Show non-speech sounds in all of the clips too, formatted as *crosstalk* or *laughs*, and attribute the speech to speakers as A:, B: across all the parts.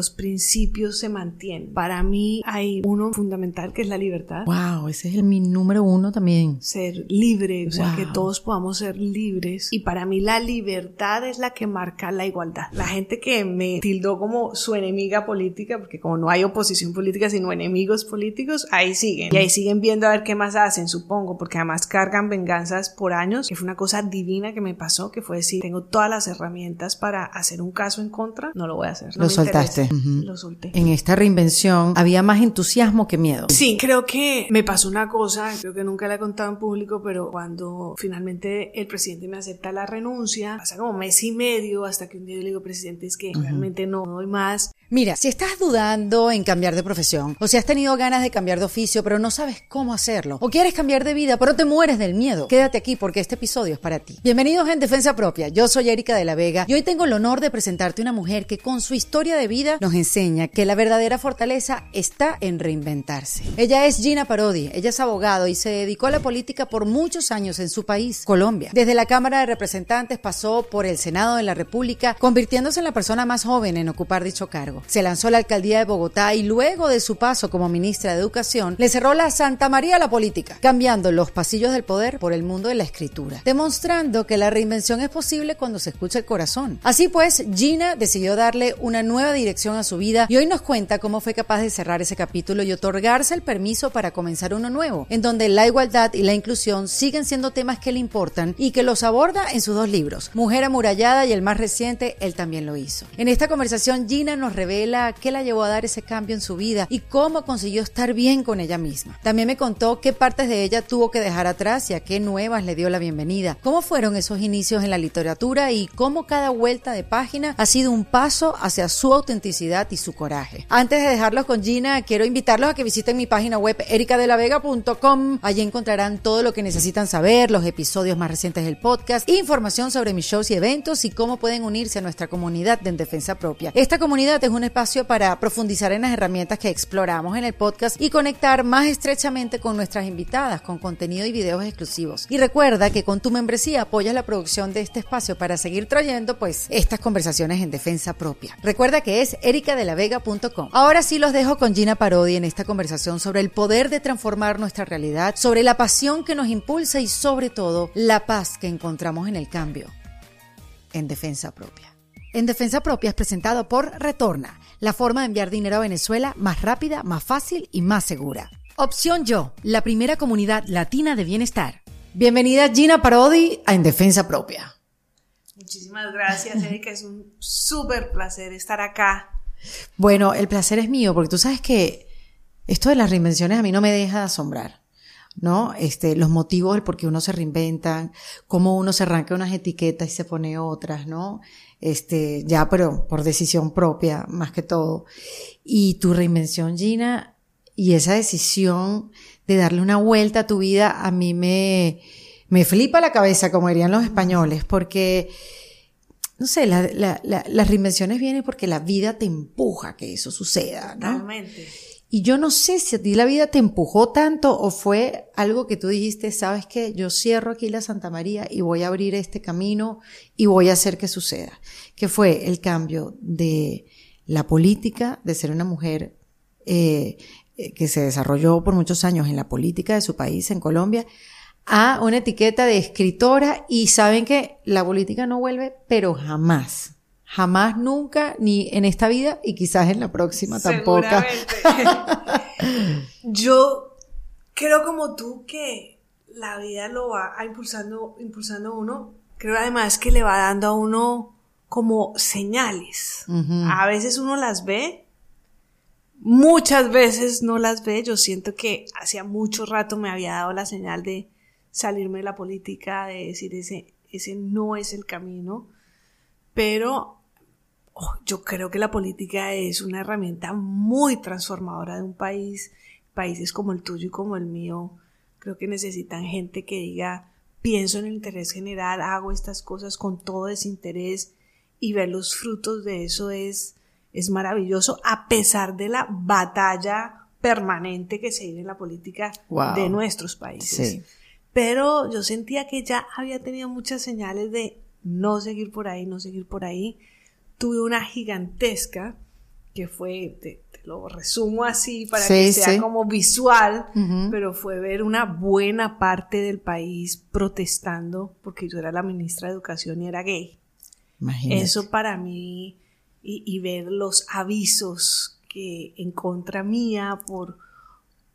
A: Los principios se mantienen. Para mí hay uno fundamental que es la libertad.
B: Wow, ese es el mi número uno también.
A: Ser libre, o sea,
B: Wow.
A: que todos podamos ser libres. Y para mí la libertad es la que marca la igualdad. La gente que me tildó como su enemiga política, porque como no hay oposición política, sino enemigos políticos, ahí siguen. Y ahí siguen viendo a ver qué más hacen, supongo, porque además cargan venganzas por años, que fue una cosa divina que me pasó, que fue decir, tengo todas las herramientas para hacer un caso en contra, no lo voy a hacer. no
B: Lo soltaste.
A: interesa.
B: Ujú.
A: Lo solté.
B: En esta reinvención había más entusiasmo que miedo.
A: Sí, creo que me pasó una cosa, creo que nunca la he contado en público, pero cuando finalmente el presidente me acepta la renuncia, pasa como mes y medio hasta que un día yo le digo, presidente, es que realmente no doy más.
B: Mira, si estás dudando en cambiar de profesión, o si has tenido ganas de cambiar de oficio, pero no sabes cómo hacerlo, o quieres cambiar de vida, pero te mueres del miedo, quédate aquí porque este episodio es para ti. Bienvenidos en Defensa Propia. Yo soy Erika de la Vega y hoy tengo el honor de presentarte una mujer que con su historia de vida nos enseña que la verdadera fortaleza está en reinventarse. Ella es Gina Parodi, ella es abogado y se dedicó a la política por muchos años en su país, Colombia. Desde la Cámara de Representantes pasó por el Senado de la República, convirtiéndose en la persona más joven en ocupar dicho cargo. Se lanzó a la alcaldía de Bogotá y luego de su paso como ministra de Educación, le cerró la Santa María a la política, cambiando los pasillos del poder por el mundo de la escritura, demostrando que la reinvención es posible cuando se escucha el corazón. Así pues, Gina decidió darle una nueva dirección a su vida y hoy nos cuenta cómo fue capaz de cerrar ese capítulo y otorgarse el permiso para comenzar uno nuevo, en donde la igualdad y la inclusión siguen siendo temas que le importan y que los aborda en sus dos libros, Mujer amurallada y el más reciente, él también lo hizo. En esta conversación, Gina nos revela qué la llevó a dar ese cambio en su vida y cómo consiguió estar bien con ella misma. También me contó qué partes de ella tuvo que dejar atrás y a qué nuevas le dio la bienvenida, cómo fueron esos inicios en la literatura y cómo cada vuelta de página ha sido un paso hacia su autenticidad y su coraje. Antes de dejarlos con Gina, quiero invitarlos a que visiten mi página web ericadelavega.com. Allí encontrarán todo lo que necesitan saber, los episodios más recientes del podcast, información sobre mis shows y eventos y cómo pueden unirse a nuestra comunidad de En Defensa Propia. Esta comunidad es una un espacio para profundizar en las herramientas que exploramos en el podcast y conectar más estrechamente con nuestras invitadas, con contenido y videos exclusivos. Y recuerda que con tu membresía apoyas la producción de este espacio para seguir trayendo pues estas conversaciones en defensa propia. Recuerda que es ericadelavega.com. Ahora sí los dejo con Gina Parodi en esta conversación sobre el poder de transformar nuestra realidad, sobre la pasión que nos impulsa y sobre todo la paz que encontramos en el cambio en defensa propia. En defensa propia es presentado por Retorna, la forma de enviar dinero a Venezuela más rápida, más fácil y más segura. Opción Yo, la primera comunidad latina de bienestar. Bienvenida Gina Parodi a En Defensa Propia.
A: Muchísimas gracias, *laughs* Erika. Es un súper placer estar acá.
B: Bueno, el placer es mío porque tú sabes que esto de las reinvenciones a mí no me deja de asombrar. ¿no? Este, los motivos del por qué uno se reinventa, cómo uno se arranca unas etiquetas y se pone otras, ¿no? Este, ya, pero por decisión propia, más que todo. Y tu reinvención, Gina, y esa decisión de darle una vuelta a tu vida, a mí me, me flipa la cabeza, como dirían los españoles, porque, no sé, las reinvenciones vienen porque la vida te empuja a que eso suceda, ¿no? Y yo no sé si a ti la vida te empujó tanto o fue algo que tú dijiste, sabes que yo cierro aquí la Santa María y voy a abrir este camino y voy a hacer que suceda. Que fue el cambio de la política, de ser una mujer eh, eh, que se desarrolló por muchos años en la política de su país, en Colombia, a una etiqueta de escritora y saben que la política no vuelve, pero jamás. Jamás, nunca, ni en esta vida y quizás en la próxima tampoco. *laughs*
A: Yo creo como tú que la vida lo va impulsando, impulsando a uno. Creo además que le va dando a uno como señales. A veces uno las ve, muchas veces no las ve. Yo siento que hacía mucho rato me había dado la señal de salirme de la política, de decir ese, ese no es el camino. Pero Oh, yo creo que la política es una herramienta muy transformadora de un país. Países como el tuyo y como el mío, creo que necesitan gente que diga, pienso en el interés general, hago estas cosas con todo desinterés y ver los frutos de eso es, es maravilloso, a pesar de la batalla permanente que se vive en la política de nuestros países. Pero yo sentía que ya había tenido muchas señales de no seguir por ahí, no seguir por ahí tuve una gigantesca que fue, te, lo resumo así para que sea como visual, pero fue ver una buena parte del país protestando porque yo era la ministra de Educación y era gay. Eso para mí, y, ver los avisos que en contra mía por,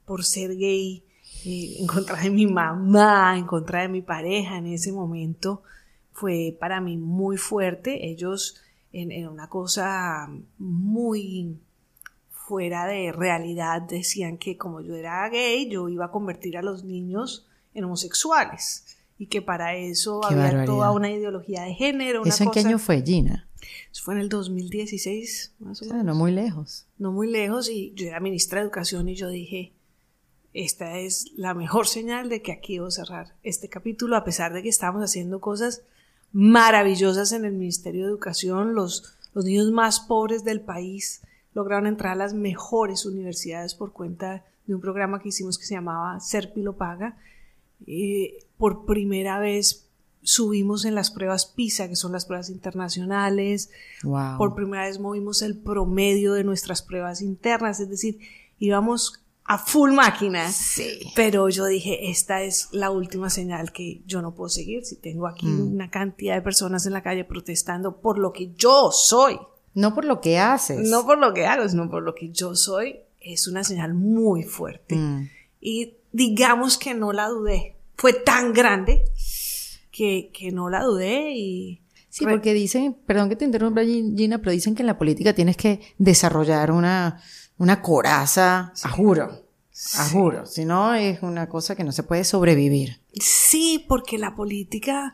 A: por ser gay, eh, en contra de mi mamá, en contra de mi pareja en ese momento, fue para mí muy fuerte. Ellos en, una cosa muy fuera de realidad decían que como yo era gay, yo iba a convertir a los niños en homosexuales y que para eso había toda una ideología de género.
B: ¿Eso en qué año fue, Gina?
A: Eso fue en el 2016,
B: más o, menos. no muy lejos.
A: No muy lejos y yo era ministra de Educación y yo dije, esta es la mejor señal de que aquí debo cerrar este capítulo, a pesar de que estamos haciendo cosas maravillosas en el Ministerio de Educación. Los, los niños más pobres del país lograron entrar a las mejores universidades por cuenta de un programa que hicimos que se llamaba Serpilo Paga. Eh, por primera vez subimos en las pruebas PISA, que son las pruebas internacionales. Por primera vez movimos el promedio de nuestras pruebas internas, es decir, íbamos a full máquina.
B: Sí.
A: Pero yo dije, esta es la última señal que yo no puedo seguir. Si tengo aquí mm. una cantidad de personas en la calle protestando por lo que yo soy.
B: No por lo que haces.
A: No por lo que hago, sino por lo que yo soy. Es una señal muy fuerte. Mm. Y digamos que no la dudé. Fue tan grande que, que no la dudé y...
B: Sí, porque dicen, perdón que te interrumpa Gina, pero dicen que en la política tienes que desarrollar una, una coraza, a juro, a juro, si no es una cosa que no se puede sobrevivir.
A: Sí, porque la política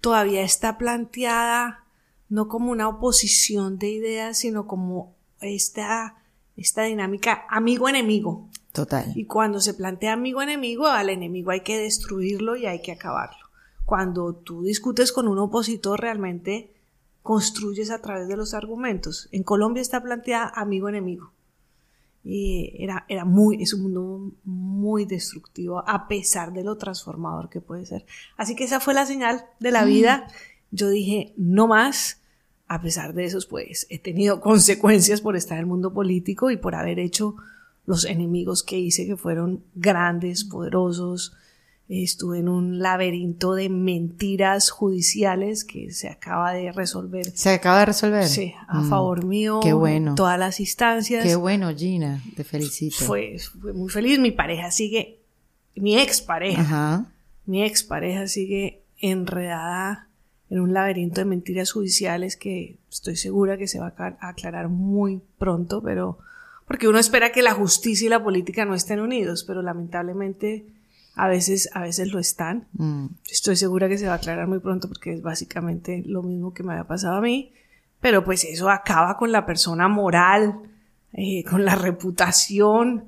A: todavía está planteada no como una oposición de ideas, sino como esta, esta dinámica amigo-enemigo.
B: Total.
A: Y cuando se plantea amigo-enemigo, al enemigo hay que destruirlo y hay que acabarlo. Cuando tú discutes con un opositor, realmente construyes a través de los argumentos. En Colombia está planteada amigo-enemigo. Y era, era muy, es un mundo muy destructivo a pesar de lo transformador que puede ser. Así que esa fue la señal de la vida. Yo dije, no más. A pesar de eso, pues he tenido *laughs* consecuencias por estar en el mundo político y por haber hecho los enemigos que hice, que fueron grandes, poderosos, Estuve en un laberinto de mentiras judiciales que se acaba de resolver.
B: ¿Se acaba de resolver?
A: Sí, a favor mío.
B: Qué bueno.
A: Todas las instancias.
B: Qué bueno, Gina. Te felicito.
A: Fue, fue muy feliz. Mi pareja sigue, mi expareja.
B: Ajá.
A: Mi expareja sigue enredada en un laberinto de mentiras judiciales que estoy segura que se va a aclarar muy pronto, pero porque uno espera que la justicia y la política no estén unidos, pero lamentablemente a veces, a veces lo están.
B: Mm.
A: Estoy segura que se va a aclarar muy pronto porque es básicamente lo mismo que me había pasado a mí. Pero pues eso acaba con la persona moral, eh, con la reputación,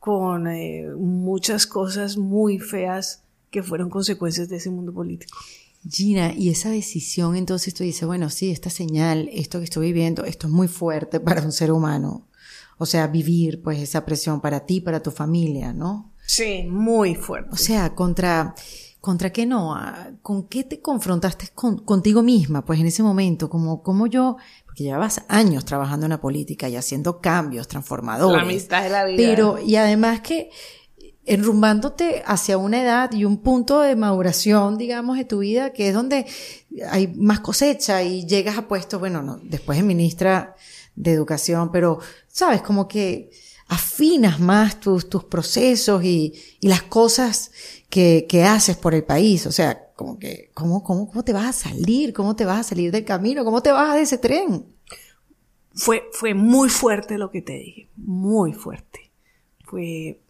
A: con eh, muchas cosas muy feas que fueron consecuencias de ese mundo político.
B: Gina, y esa decisión entonces tú dices, bueno, sí, esta señal, esto que estoy viviendo, esto es muy fuerte para un ser humano. O sea, vivir pues esa presión para ti, para tu familia, ¿no?
A: Sí, muy fuerte.
B: O sea, contra, contra qué no, con qué te confrontaste contigo misma, pues en ese momento, como, como yo, porque llevabas años trabajando en la política y haciendo cambios transformadores.
A: La amistad de la vida.
B: Pero, y además que enrumbándote hacia una edad y un punto de maduración, digamos, de tu vida, que es donde hay más cosecha y llegas a puestos, bueno, no, después de ministra de educación, pero, sabes, como que afinas más tus, tus procesos y, y las cosas que, que, haces por el país. O sea, como que, ¿cómo, cómo, ¿cómo te vas a salir? ¿Cómo te vas a salir del camino? ¿Cómo te vas de ese tren?
A: Fue, fue muy fuerte lo que te dije, muy fuerte. Fue,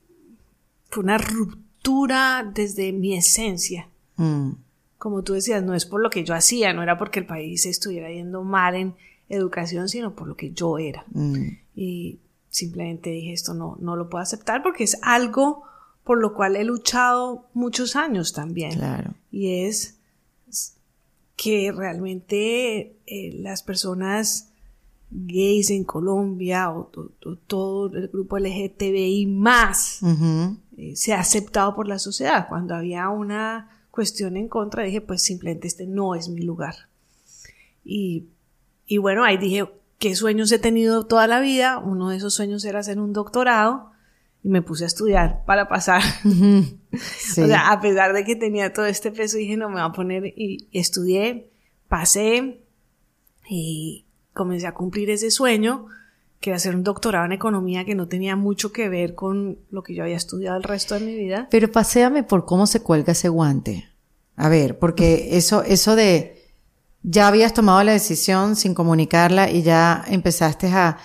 A: fue una ruptura desde mi esencia.
B: Mm.
A: Como tú decías, no es por lo que yo hacía, no era porque el país estuviera yendo mal en educación, sino por lo que yo era.
B: Mm.
A: Y simplemente dije esto no, no lo puedo aceptar porque es algo por lo cual he luchado muchos años también.
B: Claro.
A: Y es que realmente eh, las personas gays en Colombia o, o, o, todo el grupo LGTBI más
B: uh -huh.
A: eh, se ha aceptado por la sociedad. Cuando había una cuestión en contra, dije, pues simplemente este no es mi lugar. Y, y bueno, ahí dije, qué sueños he tenido toda la vida. Uno de esos sueños era hacer un doctorado y me puse a estudiar para pasar. *laughs*
B: Sí. *laughs*
A: o sea, a pesar de que tenía todo este peso, dije, no, me voy a poner y estudié, pasé y comencé a cumplir ese sueño, que era hacer un doctorado en economía que no tenía mucho que ver con lo que yo había estudiado el resto de mi vida.
B: Pero paséame por cómo se cuelga ese guante. A ver, porque *laughs* eso, eso de ya habías tomado la decisión sin comunicarla y ya empezaste a,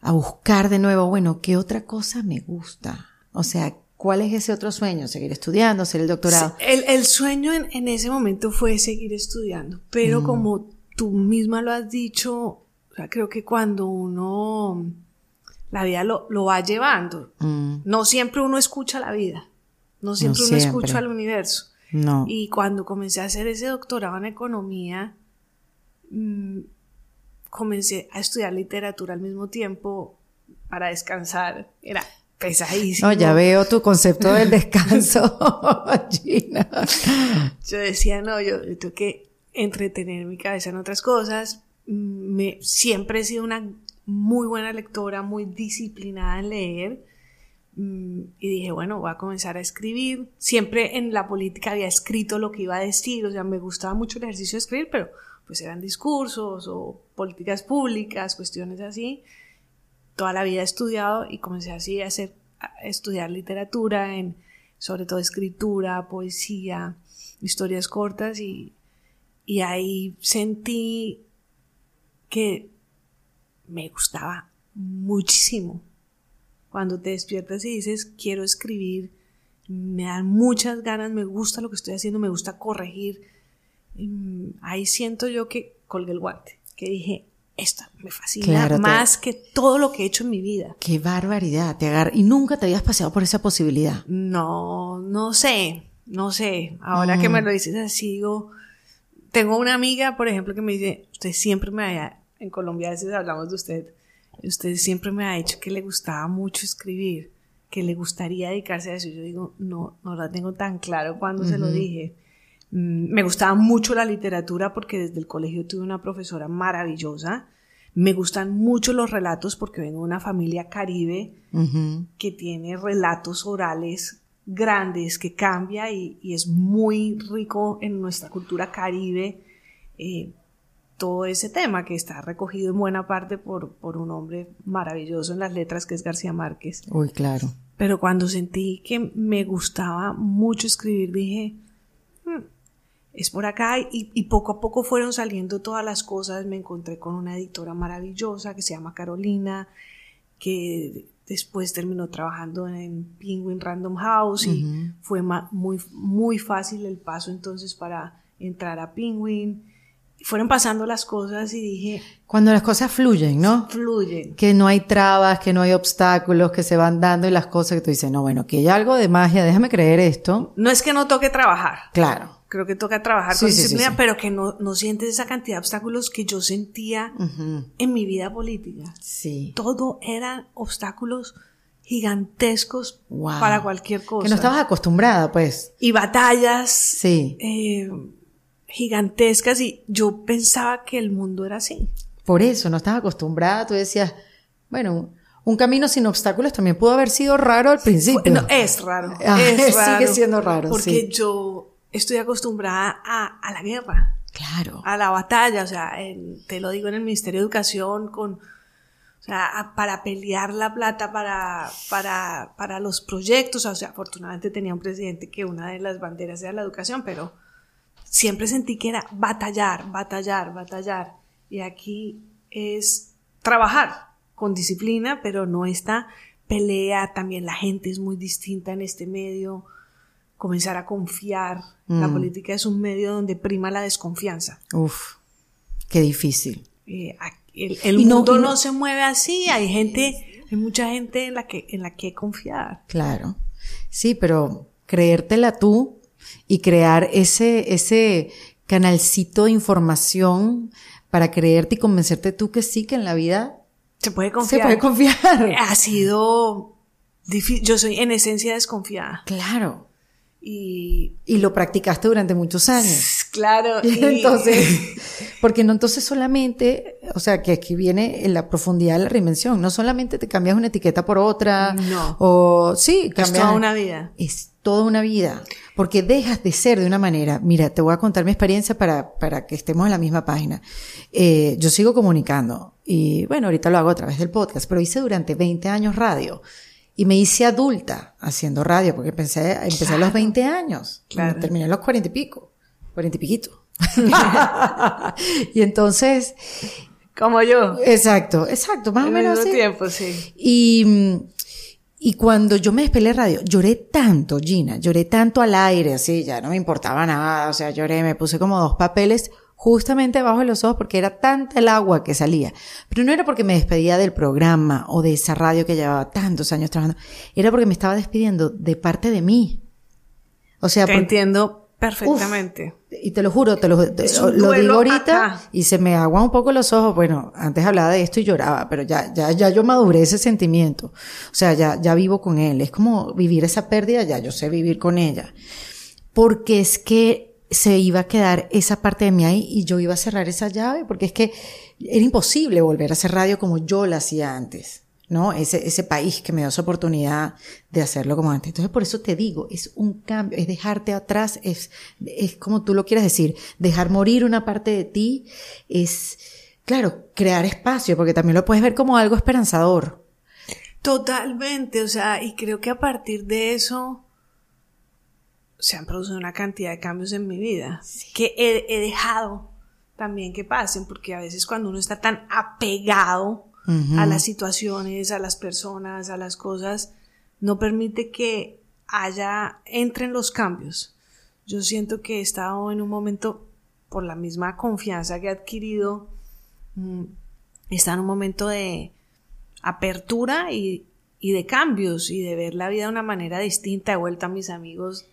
B: a buscar de nuevo, bueno, ¿qué otra cosa me gusta? O sea, ¿cuál es ese otro sueño? ¿Seguir estudiando? ¿Hacer el doctorado?
A: El, el, sueño en, en, ese momento fue seguir estudiando, pero mm. como tú misma lo has dicho, o sea, creo que cuando uno, la vida lo, lo va llevando,
B: mm.
A: no siempre uno escucha la vida, no siempre
B: no
A: uno
B: siempre.
A: escucha al universo.
B: No.
A: Y cuando comencé a hacer ese doctorado en economía, mmm, comencé a estudiar literatura al mismo tiempo para descansar. Era pesadísimo.
B: No, ya veo tu concepto del descanso, *laughs* Gina.
A: Yo decía, no, yo, yo tengo que entretener mi cabeza en otras cosas. Me, siempre he sido una muy buena lectora, muy disciplinada en leer. Y dije, bueno, voy a comenzar a escribir. Siempre en la política había escrito lo que iba a decir, o sea, me gustaba mucho el ejercicio de escribir, pero pues eran discursos o políticas públicas, cuestiones así. Toda la vida he estudiado y comencé así a, hacer, estudiar literatura, en, sobre todo escritura, poesía, historias cortas y, y ahí sentí que me gustaba muchísimo. Cuando te despiertas y dices, quiero escribir, me dan muchas ganas, me gusta lo que estoy haciendo, me gusta corregir, ahí siento yo que colgué el guante, que dije, esto me fascina
B: Claro, te-
A: más que todo lo que he hecho en mi vida.
B: Qué barbaridad, te agarra. Y nunca te habías paseado por esa posibilidad.
A: No, no sé, no sé. Ahora que me lo dices así, digo, tengo una amiga, por ejemplo, que me dice, usted siempre me ha, en Colombia a veces hablamos de usted, usted siempre me ha dicho que le gustaba mucho escribir, que le gustaría dedicarse a eso. Yo digo, no, no la tengo tan claro cuando se lo dije. Mm, Me gustaba mucho la literatura porque desde el colegio tuve una profesora maravillosa. Me gustan mucho los relatos porque vengo de una familia caribe que tiene relatos orales grandes, que cambia y, y es muy rico en nuestra cultura caribe eh, todo ese tema que está recogido en buena parte por, por un hombre maravilloso en las letras que es García Márquez.
B: Uy, claro.
A: Pero cuando sentí que me gustaba mucho escribir, dije, "Hmm, es por acá y, y poco a poco fueron saliendo todas las cosas. Me encontré con una editora maravillosa que se llama Carolina, que después terminó trabajando en Penguin Random House y fue muy, muy fácil el paso entonces para entrar a Penguin. Fueron pasando las cosas y dije,
B: Cuando las cosas fluyen, ¿no?
A: fluyen.
B: Que no hay trabas, que no hay obstáculos, que se van dando y las cosas que tú dices, no, bueno, que hay algo de magia, déjame creer esto.
A: No es que no toque trabajar,
B: Claro.
A: Creo que toca trabajar
B: Sí,
A: con
B: sí,
A: disciplina,
B: sí.
A: pero que no, no sientes esa cantidad de obstáculos que yo sentía
B: Ujú.
A: en mi vida política.
B: Sí.
A: Todo eran obstáculos gigantescos
B: Wow.
A: para cualquier cosa.
B: Que no estabas acostumbrada, pues.
A: Y batallas
B: Sí.
A: eh, gigantescas y yo pensaba que el mundo era así.
B: Por eso, no estabas acostumbrada. Tú decías, bueno, un camino sin obstáculos también pudo haber sido raro al principio.
A: No, es raro.
B: Ah, *laughs*
A: es
B: sigue
A: raro.
B: siendo raro,
A: Porque
B: sí.
A: yo estoy acostumbrada a, a la guerra.
B: Claro.
A: a la batalla, o sea, en- te lo digo en el Ministerio de Educación, con, o sea, para pelear la plata para, para, para los proyectos, o sea, afortunadamente tenía un presidente que una de las banderas era la educación, pero siempre sentí que era batallar, batallar, batallar, y aquí es trabajar con disciplina, pero no esta pelea, también la gente es muy distinta en este medio, comenzar a confiar, la
B: Mm.
A: política es un medio donde prima la desconfianza.
B: Uf, qué difícil.
A: Eh, el el
B: Y no-
A: mundo no,
B: no-
A: se mueve así, hay gente, hay mucha gente en la que, en la que confiar.
B: Claro. Sí, pero creértela tú y crear ese, ese canalcito de información para creerte y convencerte tú que sí, que en la vida
A: Se puede
B: se
A: confiar.
B: puede confiar.
A: Ha sido difícil, yo soy en esencia desconfiada
B: Claro.
A: Y
B: Y lo practicaste durante muchos años.
A: claro, *laughs*
B: Y entonces, *laughs* porque no entonces solamente, o sea, que aquí viene en la profundidad de la reinvención, no solamente te cambias una etiqueta por otra,
A: No.
B: o sí,
A: es
B: cambias
A: toda una vida.
B: es toda una vida, porque dejas de ser de una manera. Mira, te voy a contar mi experiencia para, para que estemos en la misma página. Eh, yo sigo comunicando y bueno, ahorita lo hago a través del podcast, pero hice durante 20 años radio y me hice adulta haciendo radio porque empecé, empecé a los 20 años,
A: Claro.
B: terminé a los 40 y pico, 40 y piquito. *laughs* y entonces,
A: Como yo.
B: exacto, exacto, más o menos así.
A: tiempo, sí.
B: Y, y cuando yo me despelé de radio, lloré tanto, Gina, lloré tanto al aire, así, ya no me importaba nada, o sea, lloré, me puse como dos papeles justamente debajo de los ojos porque era tanta el agua que salía. Pero no era porque me despedía del programa o de esa radio que llevaba tantos años trabajando, era porque me estaba despidiendo de parte de mí. O sea,
A: Te
B: porque-
A: entiendo perfectamente.
B: y te lo juro, te lo, te- lo digo ahorita
A: acá.
B: y se me aguan un poco los ojos. Bueno, antes hablaba de esto y lloraba, pero ya, ya, ya yo maduré ese sentimiento. O sea, ya, ya vivo con él. Es como vivir esa pérdida, ya yo sé vivir con ella. Porque es que se iba a quedar esa parte de mí ahí y yo iba a cerrar esa llave, porque es que era imposible volver a hacer radio como yo la hacía antes. ¿no? Ese, ese país que me dio esa oportunidad de hacerlo como antes. Entonces, por eso te digo, es un cambio, es dejarte atrás, es, es como tú lo quieras decir, dejar morir una parte de ti, es, claro, crear espacio, porque también lo puedes ver como algo esperanzador.
A: Totalmente, o sea, y creo que a partir de eso se han producido una cantidad de cambios en mi vida que he, he dejado también que pasen, porque a veces cuando uno está tan apegado a las situaciones, a las personas, a las cosas, no permite que haya, entren los cambios. Yo siento que he estado en un momento, por la misma confianza que he adquirido, mm, está en un momento de apertura y, y de cambios y de ver la vida de una manera distinta. He vuelto a mis amigos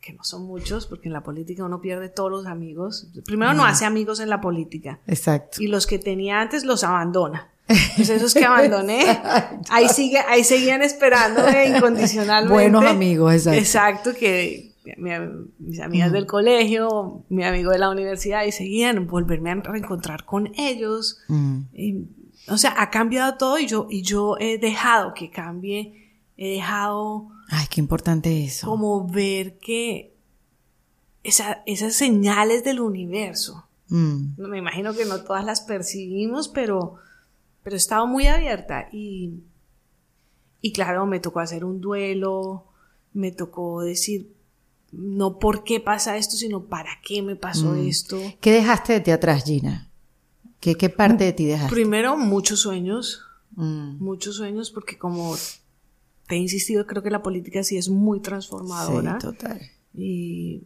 A: que no son muchos, porque en la política uno pierde todos los amigos. Primero no hace amigos en la política.
B: Exacto.
A: Y los que tenía antes los abandona. Pues esos que abandoné, *laughs* ahí sigue, ahí seguían esperándome *laughs* incondicionalmente.
B: Buenos amigos, exacto.
A: Exacto, que mi- mis amigas del colegio, mi amigo de la universidad, y seguían volverme a reencontrar con ellos.
B: Mm.
A: Y, o sea, ha cambiado todo y yo, y yo he dejado que cambie, he dejado
B: Ay, qué importante eso.
A: como ver que esa- esas señales del universo,
B: Mm.
A: no, me imagino que no todas las percibimos, pero, pero he estado muy abierta y, y claro, me tocó hacer un duelo, me tocó decir, no por qué pasa esto, sino para qué me pasó
B: Mm.
A: esto.
B: ¿Qué dejaste de ti atrás, Gina? ¿Qué, qué parte de ti dejaste?
A: Primero, muchos sueños,
B: Mm.
A: muchos sueños, porque como te he insistido, creo que la política sí es muy transformadora.
B: Sí, total.
A: y,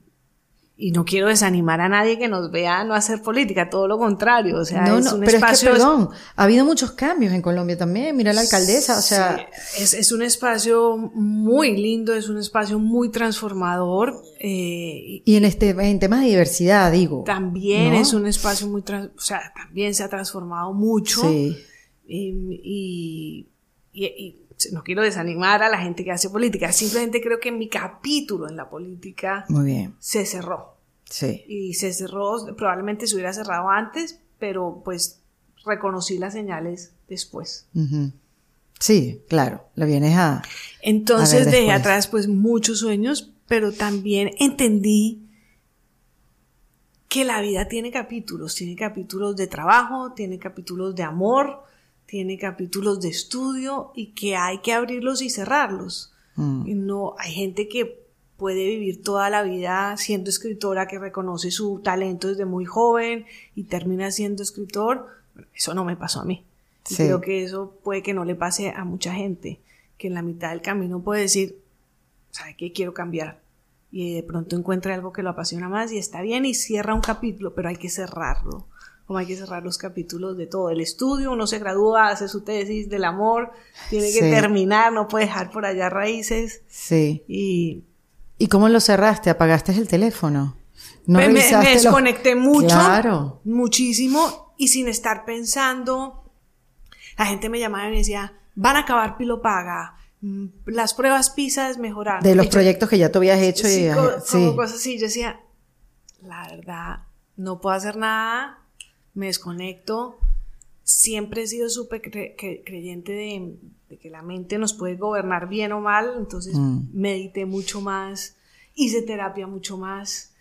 A: y no quiero desanimar a nadie que nos vea no hacer política, todo lo contrario. O sea,
B: no,
A: es
B: no,
A: un
B: pero
A: espacio.
B: es que, perdón, ha habido muchos cambios en Colombia también. Mira la alcaldesa, o sea,
A: Sí, es, es un espacio muy lindo, es un espacio muy transformador. eh, y
B: en este, en temas de diversidad, digo.
A: también
B: ¿no?
A: es un espacio muy, o sea, también se ha transformado mucho.
B: Sí.
A: Y, y- y- y no quiero desanimar a la gente que hace política, simplemente creo que mi capítulo en la política
B: Muy bien.
A: se cerró.
B: Sí.
A: y se cerró, probablemente se hubiera cerrado antes, pero pues reconocí las señales después.
B: Sí, claro. Lo vienes a.
A: Entonces
B: A ver,
A: dejé atrás pues muchos sueños, pero también entendí que la vida tiene capítulos, tiene capítulos de trabajo, tiene capítulos de amor, tiene capítulos de estudio y que hay que abrirlos y cerrarlos.
B: Mm.
A: Y No, hay gente que puede vivir toda la vida siendo escritora, que reconoce su talento desde muy joven y termina siendo escritor. Eso no me pasó a mí. Y creo que eso puede que no le pase a mucha gente, que en la mitad del camino puede decir, ¿sabe qué? Quiero cambiar. Y de pronto encuentra algo que lo apasiona más y está bien y cierra un capítulo, pero hay que cerrarlo. Como hay que cerrar los capítulos de todo. El estudio, uno se gradúa, hace su tesis del amor, tiene que terminar, no puede dejar por allá raíces.
B: Sí.
A: Y
B: ¿Y cómo lo cerraste? ¿Apagaste el teléfono? ¿No
A: me, me-
B: los-
A: desconecté mucho,
B: Claro.
A: muchísimo, y sin estar pensando, la gente me llamaba y me decía, van a acabar Pilo Paga, mm, las pruebas PISA desmejoraron.
B: De los proyectos que ya tú habías hecho.
A: sí,
B: y,
A: co-
B: sí.
A: como cosas así, yo decía, la verdad, no puedo hacer nada, me desconecto, siempre he sido súper cre- cre- creyente de, de que la mente nos puede gobernar bien o mal, entonces
B: Mm.
A: medité mucho más, hice terapia mucho más.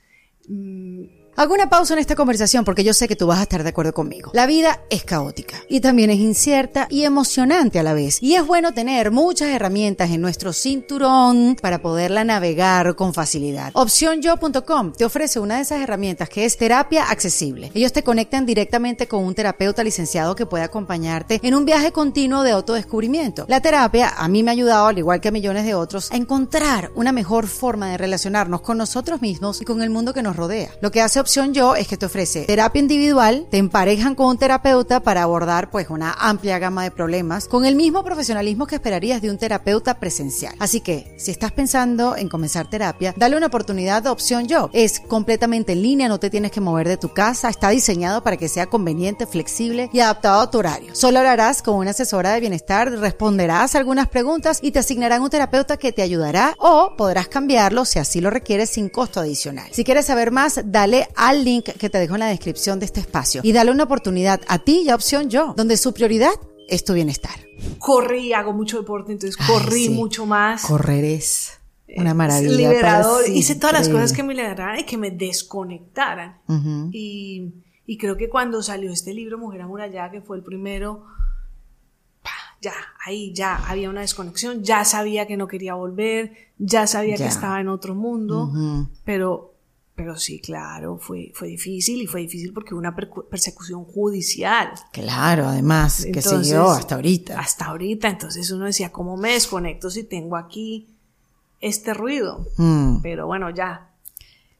A: mm,
B: Hago una pausa en esta conversación porque yo sé que tú vas a estar de acuerdo conmigo. La vida es caótica y también es incierta y emocionante a la vez. Y es bueno tener muchas herramientas en nuestro cinturón para poderla navegar con facilidad. Opcionyo.com te ofrece una de esas herramientas que es terapia accesible. Ellos te conectan directamente con un terapeuta licenciado que puede acompañarte en un viaje continuo de autodescubrimiento. La terapia a mí me ha ayudado, al igual que a millones de otros, a encontrar una mejor forma de relacionarnos con nosotros mismos y con el mundo que nos rodea. Lo que hace Opción Yo es que te ofrece terapia individual, te emparejan con un terapeuta para abordar pues una amplia gama de problemas con el mismo profesionalismo que esperarías de un terapeuta presencial. Así que, si estás pensando en comenzar terapia, dale una oportunidad a Opción Yo. Es completamente en línea, no te tienes que mover de tu casa, está diseñado para que sea conveniente, flexible y adaptado a tu horario. Solo hablarás con una asesora de bienestar, responderás algunas preguntas y te asignarán un terapeuta que te ayudará o podrás cambiarlo si así lo requieres sin costo adicional. Si quieres saber más, dale al link que te dejo en la descripción de este espacio y dale una oportunidad a ti y a Opción Yo, donde su prioridad es tu bienestar.
A: corrí, hago mucho deporte, entonces
B: Ay,
A: corrí
B: sí.
A: mucho más.
B: Correr es una
A: Es
B: maravilla.
A: liberador. Hice todas las cosas que me liberaran y que me desconectaran. Y, y creo que cuando salió este libro, Mujer Amurallada, que fue el primero, ya, ahí ya había una desconexión, ya sabía que no quería volver, ya sabía
B: Ya.
A: que estaba en otro mundo,
B: Ujú.
A: pero, pero sí, claro, fue, fue difícil y fue difícil porque hubo una persecución judicial.
B: Claro, además, que siguió hasta ahorita.
A: Hasta ahorita, entonces uno decía, ¿cómo me desconecto si tengo aquí este ruido?
B: Mm.
A: Pero bueno, ya,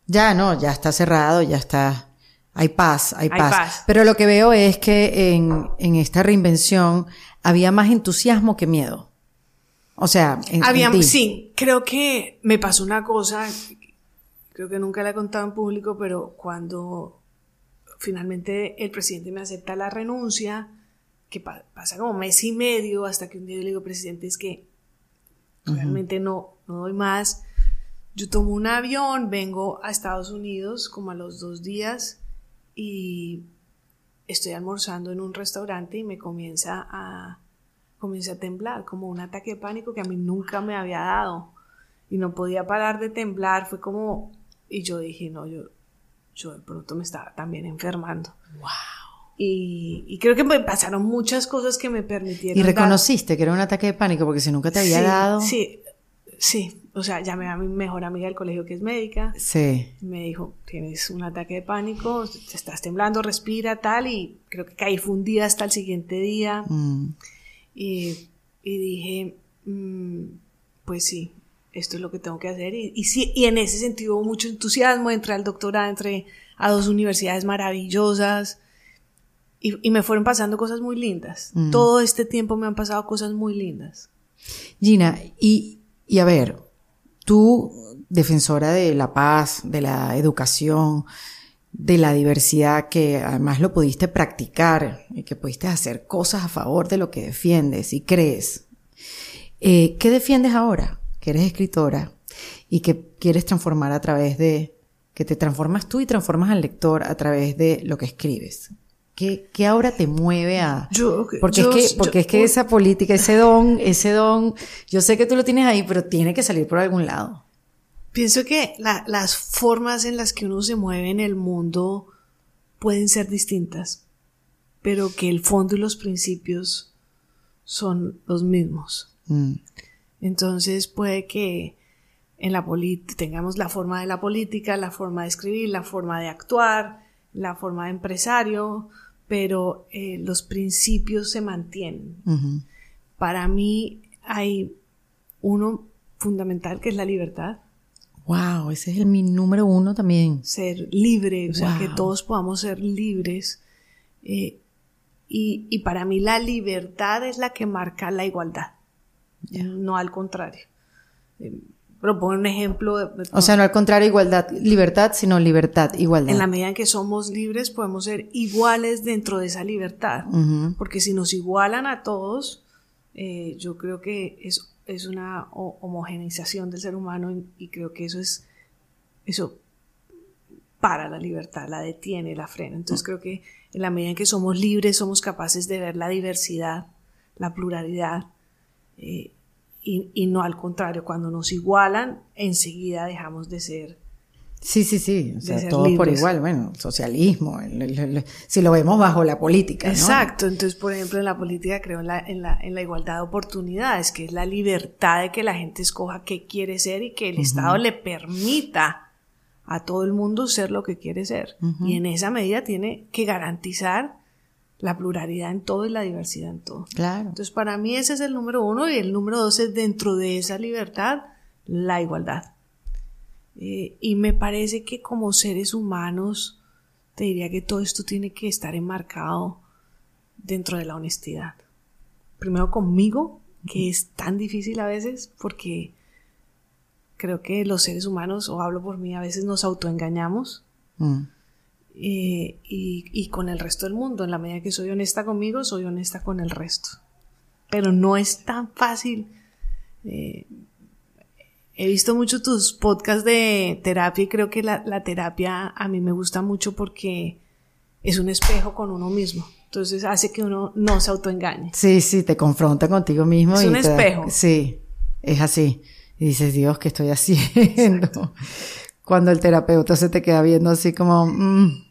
B: Ya no, ya está cerrado, ya está. Hay paz, hay
A: Hay
B: paz.
A: paz.
B: Pero lo que veo es que en, en esta reinvención había más entusiasmo que miedo. O sea, en,
A: Había, sí, creo que me pasó una cosa creo que nunca la he contado en público, pero cuando finalmente el presidente me acepta la renuncia, que pasa como mes y medio hasta que un día yo le digo, presidente, es que realmente no, no doy más. Yo tomo un avión, vengo a Estados Unidos como a los dos días y estoy almorzando en un restaurante y me comienza a, comienza a temblar, como un ataque de pánico que a mí nunca me había dado. Y no podía parar de temblar, fue como... Y yo dije, no, yo, yo de pronto me estaba también enfermando.
B: ¡Wow!
A: Y, creo que me pasaron muchas cosas que me permitieron.
B: ¿Y reconociste que era un ataque de pánico? Porque si nunca te había dado.
A: Sí, sí. O sea, llamé a mi mejor amiga del colegio que es médica.
B: Sí.
A: Me dijo, tienes un ataque de pánico, te estás temblando, respira, tal. Y creo que caí fundida hasta el siguiente día. Mm. Y, y, dije, mm, pues sí, esto es lo que tengo que hacer. Y, y, sí, y en ese sentido hubo mucho entusiasmo. Entré al doctorado, entré a dos universidades maravillosas. Y, y me fueron pasando cosas muy lindas. Mm. Todo este tiempo me han pasado cosas muy lindas.
B: Gina, y, y a ver, tú, defensora de la paz, de la educación, de la diversidad, que además lo pudiste practicar y que pudiste hacer cosas a favor de lo que defiendes y crees. Eh, ¿Qué defiendes ahora? Que eres escritora y que quieres transformar a través de, que te transformas tú y transformas al lector a través de lo que escribes. ¿Qué, qué ahora te mueve a...? porque es que, porque es que esa política, ese don, *laughs* ese don, yo sé que tú lo tienes ahí, pero tiene que salir por algún lado.
A: Pienso que las formas en las que uno se mueve en el mundo pueden ser distintas, pero que el fondo y los principios son los mismos. Mm. Entonces puede que en la tengamos la forma de la política, la forma de escribir, la forma de actuar, la forma de empresario, pero eh, los principios se mantienen. Para mí hay uno fundamental que es la libertad.
B: Wow, ese es el mi número uno también.
A: Ser libre, o sea, que todos podamos ser libres. Eh, y, para mí la libertad es la que marca la igualdad, no al contrario. Eh, pero pongo un ejemplo.
B: o sea, no al contrario, igualdad, libertad, sino libertad, igualdad.
A: En la medida en que somos libres, podemos ser iguales dentro de esa libertad. Porque si nos igualan a todos, eh, yo creo que es, es una homogeneización del ser humano y, creo que eso es, eso para la libertad, la detiene, la frena. Entonces creo que en la medida en que somos libres, somos capaces de ver la diversidad, la pluralidad, eh, y, no al contrario, cuando nos igualan, enseguida dejamos de ser.
B: Sí, sí, sí, o sea, por igual, bueno, socialismo, si lo vemos bajo la política.
A: Exacto, entonces, por ejemplo, en la política creo en la, en, la, en la igualdad de oportunidades, que es la libertad de que la gente escoja qué quiere ser y que el Estado le permita a todo el mundo ser lo que quiere ser. Y en esa medida tiene que garantizar la pluralidad en todo y la diversidad en todo.
B: Claro.
A: Entonces, para mí ese es el número uno y el número dos es dentro de esa libertad, la igualdad. Eh, y me parece que como seres humanos, te diría que todo esto tiene que estar enmarcado dentro de la honestidad. Primero conmigo, que es tan difícil a veces, porque creo que los seres humanos, o hablo por mí, a veces nos autoengañamos. Mm. Eh, y, con el resto del mundo. En la medida que soy honesta conmigo, soy honesta con el resto. Pero no es tan fácil. Eh, he visto mucho tus podcasts de terapia y creo que la, terapia a mí me gusta mucho porque es un espejo con uno mismo. Entonces hace que uno no se autoengañe.
B: Sí, sí, te confronta contigo mismo.
A: Es un espejo.
B: sí, es así. Y dices, Dios, ¿qué estoy haciendo? *laughs* Cuando el terapeuta se te queda viendo así como, mm,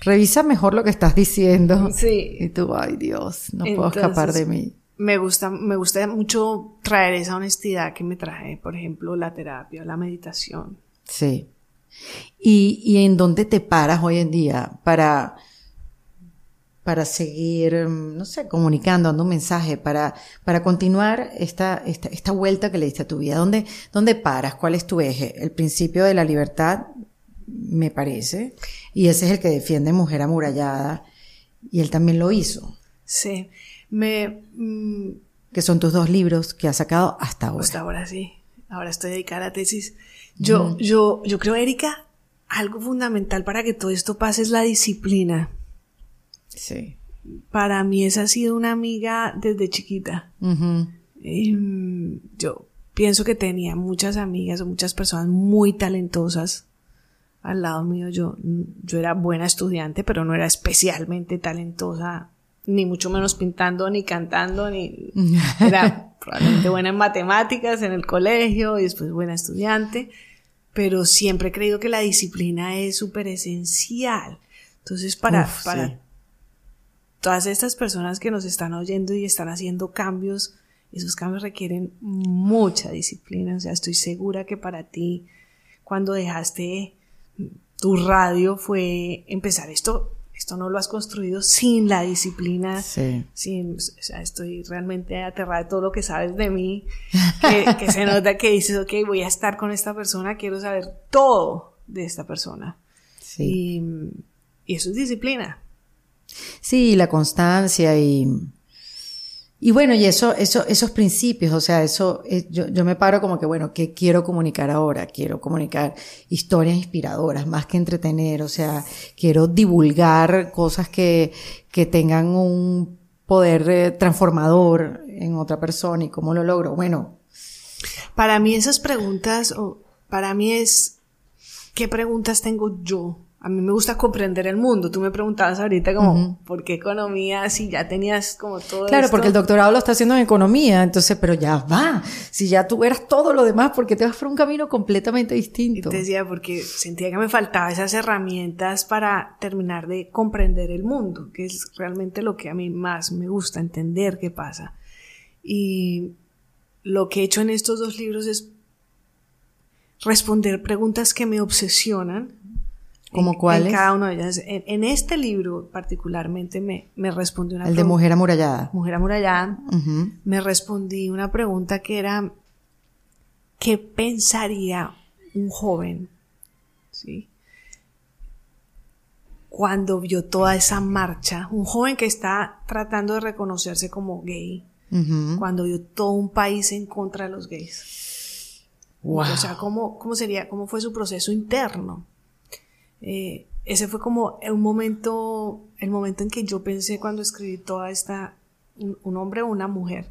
B: revisa mejor lo que estás diciendo.
A: Sí.
B: Y tú, ay Dios, no puedo escapar de mí.
A: Me gusta, me gusta mucho traer esa honestidad que me trae, por ejemplo, la terapia, la meditación.
B: Sí. ¿Y, y en dónde te paras hoy en día para, para seguir, no sé, comunicando, dando un mensaje, para, para continuar esta, esta, esta vuelta que le diste a tu vida? ¿Dónde, ¿Dónde paras? ¿Cuál es tu eje? ¿El principio de la libertad me parece, y ese es el que defiende Mujer Amurallada, y él también lo hizo.
A: Sí, me... Mm,
B: que son tus dos libros que has sacado hasta ahora.
A: Hasta ahora, sí. ahora estoy dedicada a la tesis. Yo, yo, yo creo, Erika, algo fundamental para que todo esto pase es la disciplina.
B: Sí.
A: Para mí esa ha sido una amiga desde chiquita. Em, yo pienso que tenía muchas amigas o muchas personas muy talentosas al lado mío. Yo, yo era buena estudiante, pero no era especialmente talentosa, ni mucho menos pintando, ni cantando, ni *laughs* era probablemente buena en matemáticas en el colegio y después buena estudiante, pero siempre he creído que la disciplina es súper esencial. Entonces, para, para todas estas personas que nos están oyendo y están haciendo cambios, esos cambios requieren mucha disciplina. O sea, estoy segura que para ti, cuando dejaste tu radio, fue empezar esto. Esto no lo has construido sin la disciplina,
B: sí.
A: sin, o sea, estoy realmente aterrada de todo lo que sabes de mí, que, se nota que dices, ok, voy a estar con esta persona, quiero saber todo de esta persona.
B: Sí.
A: y eso es disciplina.
B: Sí, la constancia y, y bueno, y eso, eso, esos principios, o sea, eso, eh, yo, yo me paro como que, bueno, ¿qué quiero comunicar ahora? Quiero comunicar historias inspiradoras, más que entretener, o sea, quiero divulgar cosas que, que tengan un poder eh, transformador en otra persona y cómo lo logro. Bueno.
A: Para mí esas preguntas, o para mí es, ¿qué preguntas tengo yo a mí me gusta comprender el mundo. Tú me preguntabas ahorita como, ¿por qué economía si ya tenías como todo
B: Claro, porque el doctorado lo está haciendo en economía, entonces, pero ya va. Si ya tú eras todo lo demás, porque te vas por un camino completamente distinto.
A: Y te decía, porque sentía que me faltaban esas herramientas para terminar de comprender el mundo, que es realmente lo que a mí más me gusta, entender qué pasa. Y lo que he hecho en estos dos libros es responder preguntas que me obsesionan
B: ¿Como cuáles?
A: En cada uno de ellas. En, este libro particularmente me, me respondió una
B: El de Mujer Amurallada.
A: Mujer Amurallada. Me respondí una pregunta que era, ¿qué pensaría un joven? ¿Sí? Cuando vio toda esa marcha, un joven que está tratando de reconocerse como gay, cuando vio todo un país en contra de los gays. O sea, ¿cómo, ¿cómo sería, cómo fue su proceso interno? Eh, ese fue como un momento, el momento en que yo pensé cuando escribí toda esta, un, hombre o una mujer.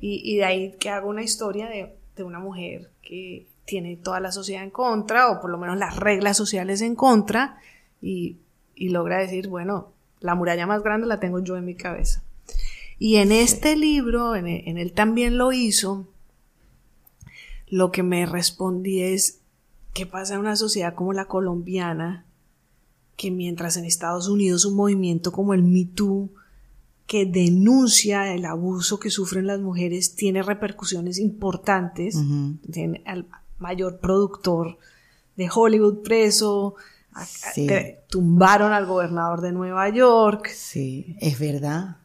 A: y, de ahí que hago una historia de, de, una mujer que tiene toda la sociedad en contra, o por lo menos las reglas sociales en contra, y, y logra decir, bueno, la muralla más grande la tengo yo en mi cabeza. Y en este libro, en, en él también lo hizo, lo que me respondí es, ¿Qué pasa en una sociedad como la colombiana? Que mientras en Estados Unidos un movimiento como el Me Too, que denuncia el abuso que sufren las mujeres, tiene repercusiones importantes, tiene al mayor productor de Hollywood preso, tumbaron al gobernador de Nueva York.
B: Sí, es verdad.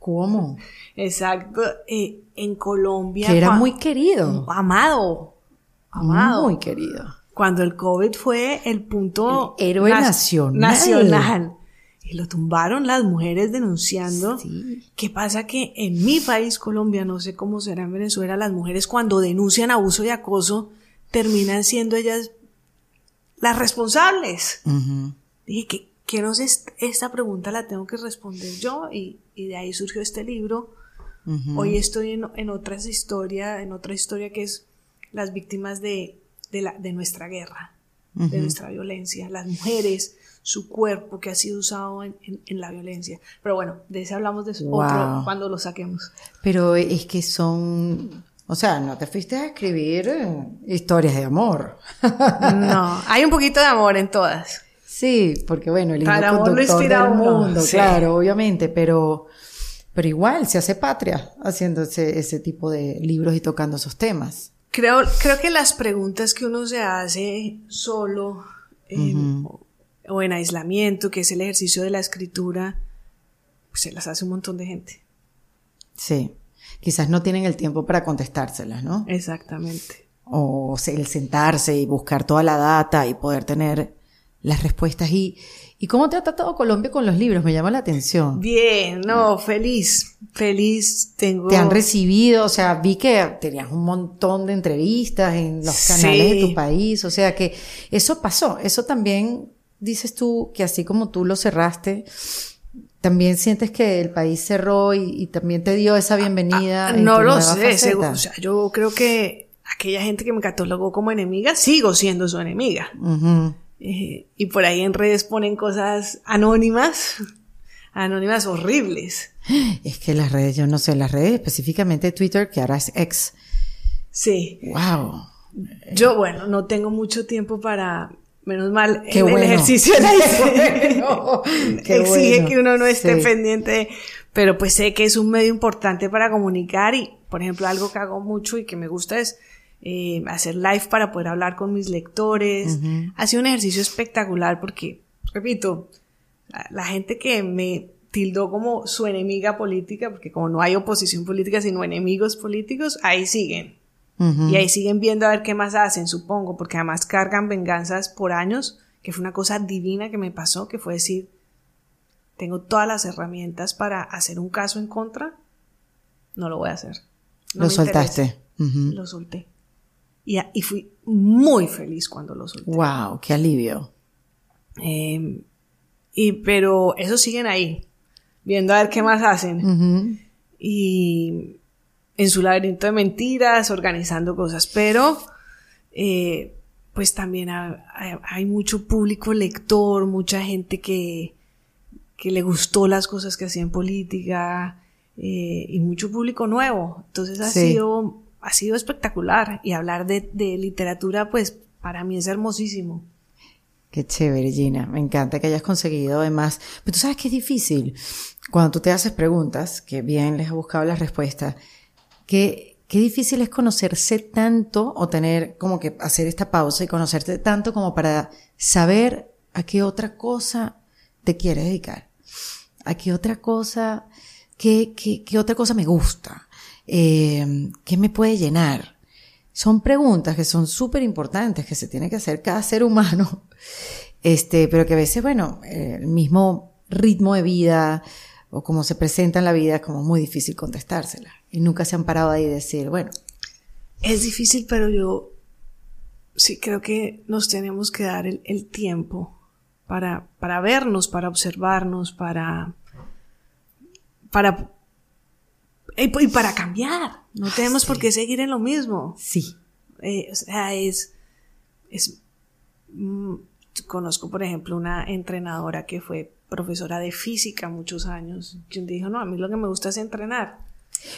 B: ¿Cómo? *laughs*
A: Exacto. Eh, en Colombia.
B: Que era muy querido.
A: Amado amado.
B: Muy querido.
A: Cuando el COVID fue el punto...
B: héroe nacional.
A: Nacional. Y lo tumbaron las mujeres denunciando. ¿Qué pasa? Que en mi país, Colombia, no sé cómo será en Venezuela, las mujeres cuando denuncian abuso y acoso, terminan siendo ellas las responsables. Dije, que ¿qué no sé? Esta pregunta la tengo que responder yo y, de ahí surgió este libro. Hoy estoy en, en otras historias, en otra historia que es las víctimas de, de, la, de nuestra guerra, de nuestra violencia, las mujeres, su cuerpo que ha sido usado en, en, la violencia. Pero bueno, de ese hablamos de otro cuando lo saquemos.
B: Pero es que son... O sea, no te fuiste a escribir eh, historias de amor. *laughs*
A: no, hay un poquito de amor en todas.
B: Sí, porque bueno, el hijo conductor del mundo, claro, obviamente, pero, pero igual se hace patria haciendo ese, ese tipo de libros y tocando esos temas.
A: Creo, creo que las preguntas que uno se hace solo em, o en aislamiento, que es el ejercicio de la escritura, pues se las hace un montón de gente.
B: Sí, quizás no tienen el tiempo para contestárselas, ¿no?
A: Exactamente.
B: O el sentarse y buscar toda la data y poder tener las respuestas. ¿Y, ¿Y cómo te ha tratado Colombia con los libros? Me llama la atención.
A: Bien, no, feliz, feliz. Tengo.
B: Te han recibido, o sea, vi que tenías un montón de entrevistas en los canales de tu país, o sea que eso pasó. Eso también dices tú que así como tú lo cerraste, también sientes que el país cerró y, también te dio esa bienvenida.
A: Ah, no lo sé, o sea, yo creo que aquella gente que me catalogó como enemiga, sigo siendo su enemiga. Eh, y por ahí en redes ponen cosas anónimas, *laughs* anónimas horribles.
B: Es que las redes, yo no sé, las redes, específicamente Twitter, que ahora es ex.
A: Sí.
B: Wow.
A: Yo, bueno, no tengo mucho tiempo para Menos mal, en el ejercicio *laughs* exige que uno no esté pendiente, pero pues sé que es un medio importante para comunicar y, por ejemplo, algo que hago mucho y que me gusta es eh, hacer live para poder hablar con mis lectores. Ha sido un ejercicio espectacular porque, repito, la, gente que me tildó como su enemiga política, porque como no hay oposición política sino enemigos políticos, ahí siguen. Y ahí siguen viendo a ver qué más hacen, supongo, porque además cargan venganzas por años, que fue una cosa divina que me pasó, que fue decir, tengo todas las herramientas para hacer un caso en contra, no lo voy a hacer.
B: lo soltaste.
A: Lo solté. Y, y, fui muy feliz cuando lo solté.
B: ¡Wow! ¡Qué alivio!
A: Em, y, pero esos siguen ahí, viendo a ver qué más hacen. Y en su laberinto de mentiras, organizando cosas, pero eh, pues también hay, mucho público lector, mucha gente que, que le gustó las cosas que hacía en política eh, y mucho público nuevo. Entonces ha sido ha sido espectacular y hablar de, literatura pues para mí es hermosísimo.
B: Qué chévere, Gina. Me encanta que hayas conseguido además. Pero tú sabes que es difícil. Cuando tú te haces preguntas, que bien les he buscado las respuestas, Qué, qué difícil es conocerse tanto o tener como que hacer esta pausa y conocerte tanto como para saber a qué otra cosa te quieres dedicar. A qué otra cosa, qué, qué otra cosa me gusta. Eh, ¿Qué me puede llenar? Son preguntas que son súper importantes, que se tiene que hacer cada ser humano. *laughs* Este, pero que a veces, bueno, el mismo ritmo de vida, o cómo se presenta en la vida es como muy difícil contestársela. Y nunca se han parado ahí y decir, bueno.
A: Es difícil, pero yo sí creo que nos tenemos que dar el, tiempo para, para vernos, para observarnos, para, para, y, para cambiar. No tenemos por qué seguir en lo mismo.
B: Sí.
A: Eh, o sea, es, es, mm, conozco, por ejemplo, una entrenadora que fue profesora de física muchos años, quien dijo, no, a mí lo que me gusta es entrenar.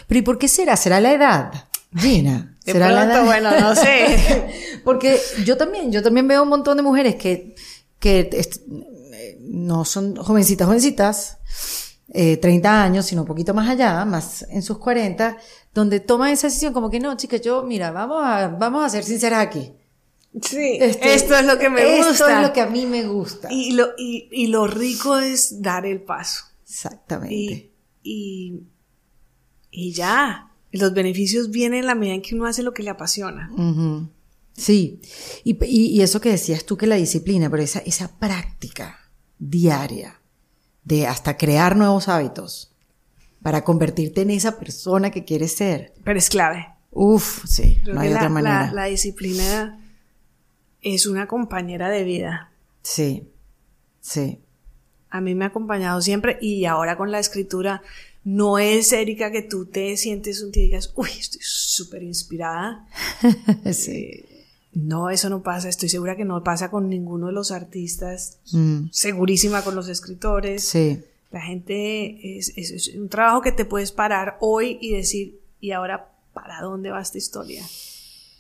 B: Pero ¿y por qué será? ¿Será la edad? Gina,
A: ¿será la edad? Bueno, no sé. *laughs*
B: Porque yo también, yo también veo un montón de mujeres que, que eh, no son jovencitas, jovencitas, eh, 30 años, sino un poquito más allá, más en sus 40, donde toman esa decisión como que no, chicas, yo, mira, vamos a, vamos a ser sinceras aquí.
A: Sí, este, esto es lo que me gusta.
B: Esto es lo que a mí me gusta.
A: Y lo, y, y lo rico es dar el paso.
B: Exactamente.
A: Y, y, ya, los beneficios vienen en la medida en que uno hace lo que le apasiona.
B: Sí, y, y, eso que decías tú que la disciplina, pero esa, esa práctica diaria de hasta crear nuevos hábitos para convertirte en esa persona que quieres ser.
A: Pero es clave.
B: Uf, sí, no hay otra manera.
A: La, la disciplina es una compañera de vida.
B: Sí, sí.
A: A mí me ha acompañado siempre y ahora con la escritura no es, Erika, que tú te sientes un día y digas, uy, estoy súper inspirada. *laughs* sí. Eh, no, eso no pasa. Estoy segura que no pasa con ninguno de los artistas. Mm. Segurísima con los escritores.
B: Sí.
A: La gente es, es, un trabajo que te puedes parar hoy y decir, ¿y ahora para dónde va esta historia?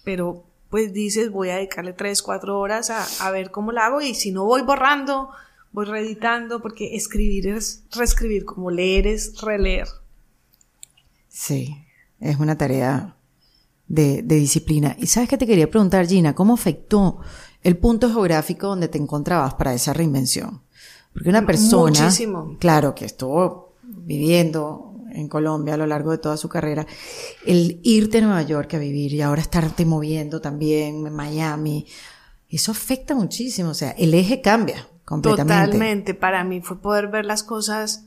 A: Pero pues dices, voy a dedicarle 3, 4 horas a, a ver cómo la hago y si no voy borrando, voy reeditando, porque escribir es reescribir, como leer es releer.
B: Sí, es una tarea de, de, disciplina. Y sabes que te quería preguntar, Gina, ¿cómo afectó el punto geográfico donde te encontrabas para esa reinvención? Porque una persona,
A: Muchísimo.
B: claro, que estuvo viviendo en Colombia a lo largo de toda su carrera, el irte a Nueva York a vivir y ahora estarte moviendo también en Miami, eso afecta muchísimo, o sea, el eje cambia completamente.
A: Totalmente, para mí fue poder ver las cosas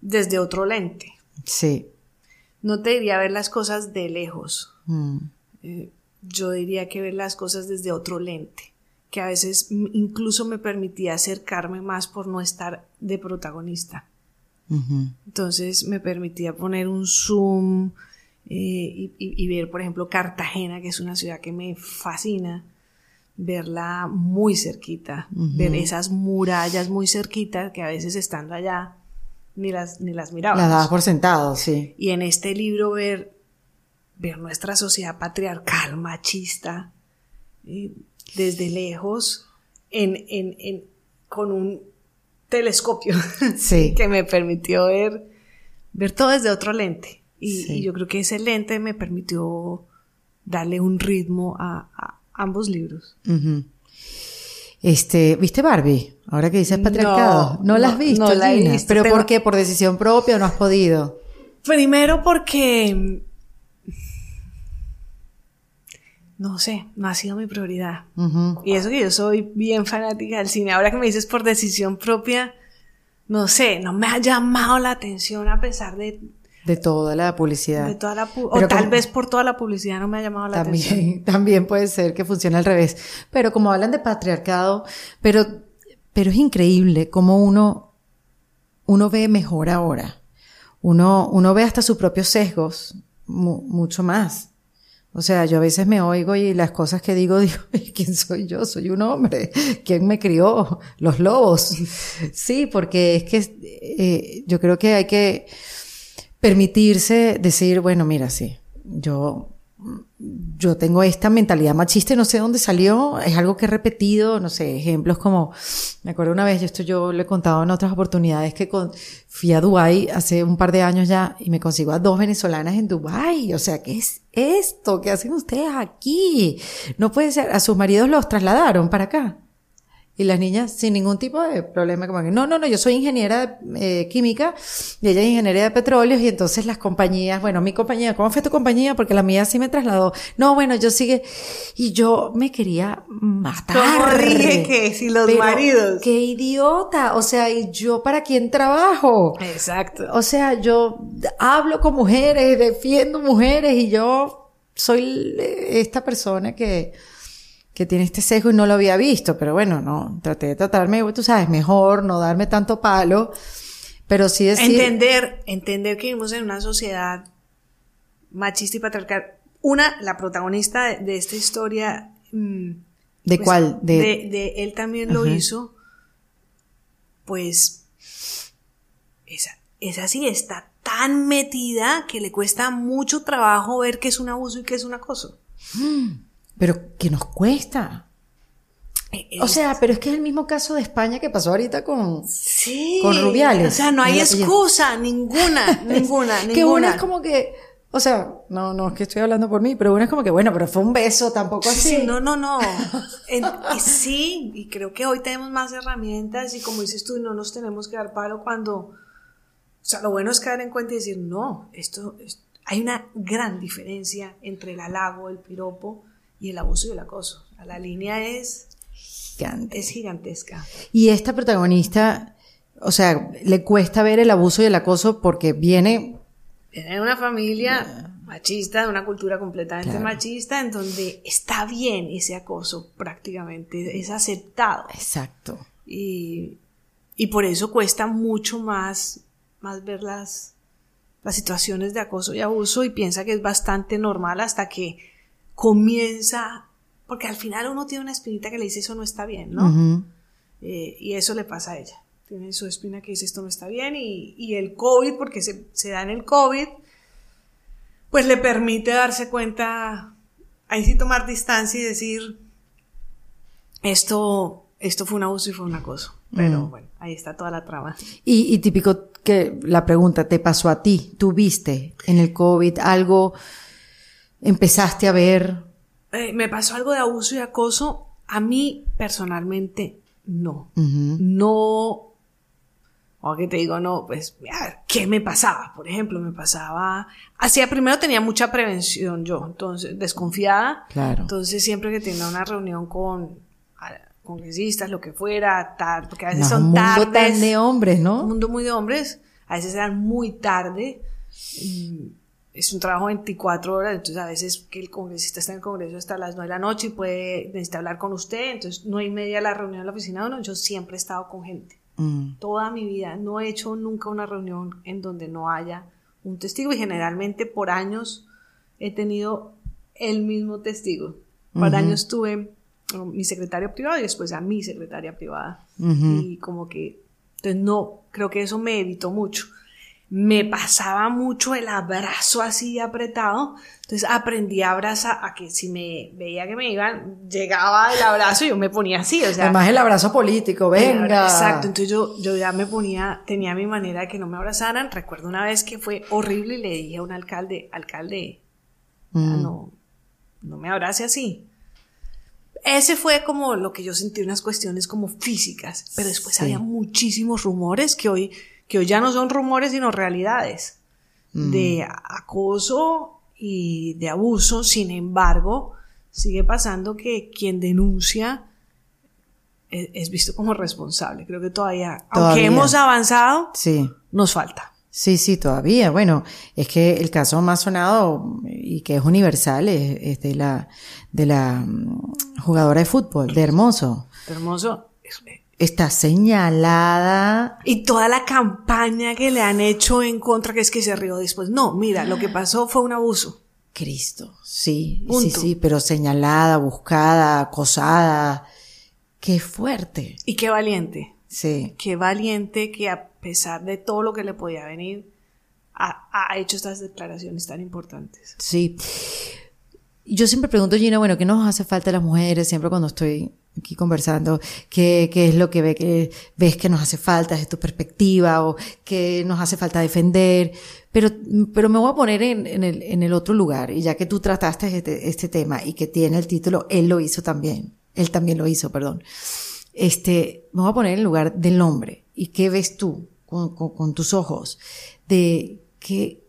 A: desde otro lente.
B: Sí.
A: No te diría ver las cosas de lejos.
B: Mm.
A: Eh, yo diría que ver las cosas desde otro lente, que a veces incluso me permitía acercarme más por no estar de protagonista. Entonces me permitía poner un zoom eh, y, y- y ver, por ejemplo, Cartagena, que es una ciudad que me fascina, verla muy cerquita, ver esas murallas muy cerquitas que a veces estando allá ni las, ni las mirábamos.
B: Las dabas por sentado, sí.
A: Y en este libro ver, ver nuestra sociedad patriarcal, machista, eh, desde lejos, en, en, en- con un telescopio *laughs*
B: Sí.
A: que me permitió ver, ver todo desde otro lente. Y,
B: Sí.
A: y yo creo que ese lente me permitió darle un ritmo a, a ambos libros.
B: Este, ¿viste Barbie? Ahora que dices patriarcado. No,
A: No,
B: la has visto,
A: no la he
B: Gina?
A: visto.
B: ¿Pero
A: Tengo-
B: por qué? ¿Por decisión propia o no has podido?
A: Primero porque, no sé, no ha sido mi prioridad. Y eso que yo soy bien fanática del cine. Ahora que me dices por decisión propia, no sé, no me ha llamado la atención a pesar de,
B: De toda la publicidad.
A: de toda la... pu- o tal
B: como-
A: vez por toda la publicidad no me ha llamado la atención.
B: También, *laughs* también puede ser que funcione al revés. Pero como hablan de patriarcado, pero, pero es increíble cómo uno, uno ve mejor ahora. Uno, uno ve hasta sus propios sesgos mu- mucho más. O sea, yo a veces me oigo y las cosas que digo, *laughs* digo, ¿quién soy yo? Soy un hombre. ¿Quién me crió? Los lobos. *laughs* Sí, porque es que eh, yo creo que hay que permitirse decir, bueno, mira, sí, yo, yo tengo esta mentalidad machista no sé dónde salió, es algo que he repetido, no sé, ejemplos como, me acuerdo una vez, yo esto yo lo he contado en otras oportunidades, que con, fui a Dubái hace un par de años ya y me consigo a dos venezolanas en Dubái, o sea, ¿qué es esto? ¿Qué hacen ustedes aquí? No puede ser, a sus maridos los trasladaron para acá. Y las niñas sin ningún tipo de problema, como que, no, no, no, yo soy ingeniera eh, química y ella es ingeniera de petróleos y entonces las compañías, bueno, mi compañía, ¿cómo fue tu compañía? Porque la mía sí me trasladó. No, bueno, yo sigue, y yo me quería matar.
A: ¿Cómo dije que si los
B: Pero,
A: maridos?
B: Qué idiota, o sea, ¿y yo para quién trabajo?
A: Exacto.
B: O sea, yo hablo con mujeres, defiendo mujeres y yo soy esta persona que, que tiene este sesgo y no lo había visto, pero bueno, no, traté de tratarme, tú sabes, mejor, no darme tanto palo, pero sí decir...
A: Entender, entender que vivimos en una sociedad machista y patriarcal. Una, la protagonista de, de esta historia. mm,
B: ¿De
A: pues,
B: cuál? De,
A: de, de él también lo
B: Ajá.
A: hizo. Pues. Esa, esa sí está tan metida que le cuesta mucho trabajo ver qué es un abuso y qué es un acoso. *gasps*
B: Pero que nos cuesta.
A: Eh,
B: O sea, pero es que es el mismo caso de España que pasó ahorita con...
A: sí.
B: con Rubiales.
A: O sea, no hay excusa, ninguna, *laughs* ninguna, ninguna.
B: Que una es como que... O sea, no, no es que estoy hablando por mí, pero una es como que, bueno, pero fue un beso, tampoco así.
A: Sí, no, no, no. *laughs* En- y sí, y creo que hoy tenemos más herramientas y como dices tú, no nos tenemos que dar palo cuando... O sea, lo bueno es caer en cuenta y decir, no, esto, es- hay una gran diferencia entre el halago, el piropo y el abuso y el acoso. La línea es,
B: Gigante.
A: es gigantesca.
B: Y esta protagonista, o sea, le cuesta ver el abuso y el acoso porque viene,
A: Viene de una familia machista, de una cultura completamente
B: Claro.
A: machista, en donde está bien ese acoso prácticamente, es aceptado.
B: exacto,
A: Y, y por eso cuesta mucho más, más ver las, las situaciones de acoso y abuso y piensa que es bastante normal hasta que comienza, porque al final uno tiene una espinita que le dice eso no está bien, ¿no? Eh, y eso le pasa a ella. Tiene su espina que dice esto no está bien y, y el COVID, porque se, se da en el COVID, pues le permite darse cuenta, ahí sí tomar distancia y decir, esto, esto fue un abuso y fue un acoso. Pero bueno, ahí está toda la trama.
B: Y, y típico que la pregunta, ¿te pasó a ti? ¿Tú viste en el COVID algo? ¿Empezaste a ver?
A: Eh, me pasó algo de abuso y acoso. A mí personalmente no.
B: Ujú.
A: no, o que te digo, no, pues, mira, ¿qué me pasaba? Por ejemplo, me pasaba, hacía, primero tenía mucha prevención yo, entonces, desconfiada,
B: Claro.
A: entonces siempre que tenía una reunión con, congresistas, lo que fuera, tarde, porque a veces
B: No,
A: son
B: un mundo
A: tardes.
B: tan de hombres, ¿no?
A: Un mundo muy de hombres, a veces eran muy tarde. y Es un trabajo 24 horas, entonces a veces que el congresista está en el congreso hasta las 9 de la noche y puede necesita hablar con usted, entonces no y media la reunión en la oficina, no, yo siempre he estado con gente.
B: Mm,
A: Toda mi vida no he hecho nunca una reunión en donde no haya un testigo y generalmente por años he tenido el mismo testigo. Por años tuve mi secretario privado y después a mi secretaria privada. Y como que, entonces no, creo que eso me evitó mucho. Me pasaba mucho el abrazo así apretado, entonces aprendí a abrazar, a que si me veía que me iban, llegaba el abrazo y yo me ponía así, o sea.
B: Además el abrazo político, venga.
A: Exacto, entonces yo, yo ya me ponía, tenía mi manera de que no me abrazaran. Recuerdo una vez que fue horrible y le dije a un alcalde, alcalde,
B: Mm.
A: no, no me abrace así. Ese fue como lo que yo sentí, unas cuestiones como físicas, pero después
B: Sí.
A: había muchísimos rumores que hoy, que hoy ya no son rumores, sino realidades
B: Mm.
A: de acoso y de abuso. Sin embargo, sigue pasando que quien denuncia es, es visto como responsable. Creo que todavía, aunque hemos avanzado,
B: Sí.
A: nos falta.
B: Sí, sí, todavía. Bueno, es que el caso más sonado y que es universal es, es de la de la mm, jugadora de fútbol, de Hermoso.
A: Hermoso.
B: Está señalada.
A: Y toda la campaña que le han hecho en contra, que es que se rió después. No, mira, lo que pasó fue un abuso.
B: Cristo, sí, sí, sí, pero señalada, buscada, acosada. Qué fuerte.
A: Y qué valiente.
B: Sí.
A: Qué valiente que a pesar de todo lo que le podía venir, ha, ha hecho estas declaraciones tan importantes.
B: Sí. Yo siempre pregunto, Gina, bueno, ¿qué nos hace falta a las mujeres? Siempre cuando estoy aquí conversando, ¿qué, es lo que, ve, que ves que nos hace falta desde tu perspectiva o qué nos hace falta defender? Pero, pero me voy a poner en, el, otro lugar, y ya que tú trataste este, este tema y que tiene el título, él lo hizo también, él también lo hizo, perdón. Este, me voy a poner en el lugar del hombre. ¿Y qué ves tú con, con, con tus ojos? De qué,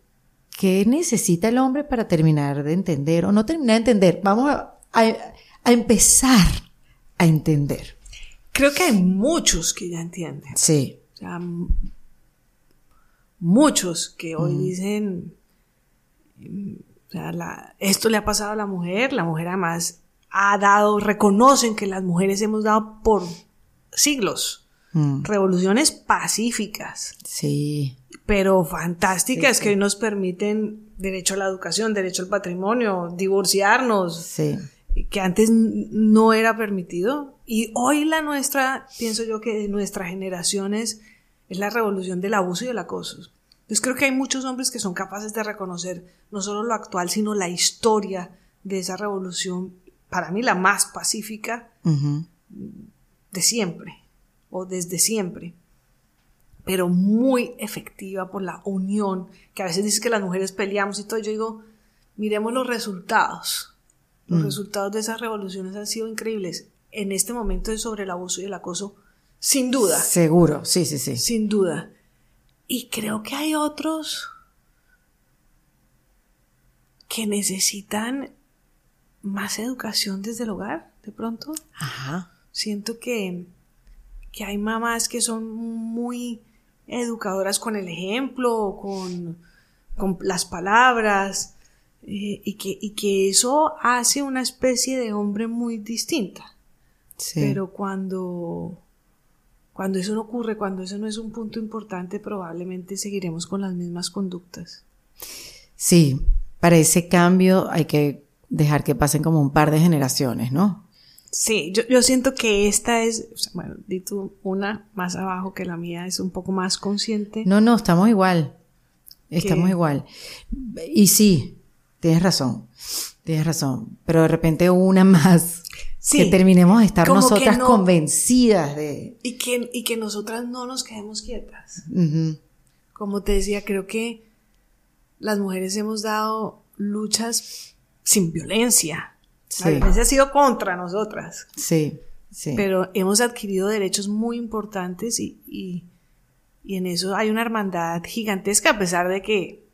B: ¿Qué necesita el hombre para terminar de entender o no terminar de entender? Vamos a, a, a empezar a entender.
A: Creo que hay muchos que ya entienden.
B: Sí.
A: O sea, muchos que hoy dicen, mm, o sea, la- esto le ha pasado a la mujer, la mujer además ha dado, reconocen que las mujeres hemos dado por siglos
B: Mm,
A: revoluciones pacíficas,
B: sí.
A: pero fantásticas
B: Sí, sí.
A: que nos permiten derecho a la educación, derecho al patrimonio, divorciarnos,
B: Sí.
A: que antes no era permitido. Y hoy la nuestra, pienso yo que de nuestra generación es, es la revolución del abuso y del acoso. Entonces creo que hay muchos hombres que son capaces de reconocer no solo lo actual, sino la historia de esa revolución, para mí la más pacífica de siempre, o desde siempre, pero muy efectiva por la unión, que a veces dice que las mujeres peleamos y todo, yo digo, miremos los resultados. Los resultados de esas revoluciones han sido increíbles. En este momento es sobre el abuso y el acoso, sin duda,
B: Seguro, sí, sí, sí.
A: sin duda. Y creo que hay otros que necesitan más educación desde el hogar, de pronto
B: Ajá.
A: siento que, que hay mamás que son muy educadoras con el ejemplo, con, con las palabras, eh, y, que, y que eso hace una especie de hombre muy distinta.
B: Sí.
A: Pero cuando, cuando eso no ocurre, cuando eso no es un punto importante, probablemente seguiremos con las mismas conductas.
B: Sí, para ese cambio hay que dejar que pasen como un par de generaciones, ¿no?
A: Sí, yo, yo siento que esta es, o sea, bueno, di tú una más abajo que la mía, es un poco más consciente.
B: No, no, estamos igual. Estamos igual. Y sí, tienes razón. Tienes razón. Pero de repente una más.
A: Sí,
B: que terminemos de estar nosotras
A: no-
B: convencidas de.
A: Y que, y que nosotras no nos quedemos quietas. Como te decía, creo que las mujeres hemos dado luchas sin violencia.
B: Sí.
A: La violencia ha sido contra nosotras,
B: Sí, sí.
A: pero hemos adquirido derechos muy importantes y, y, y en eso hay una hermandad gigantesca a pesar de que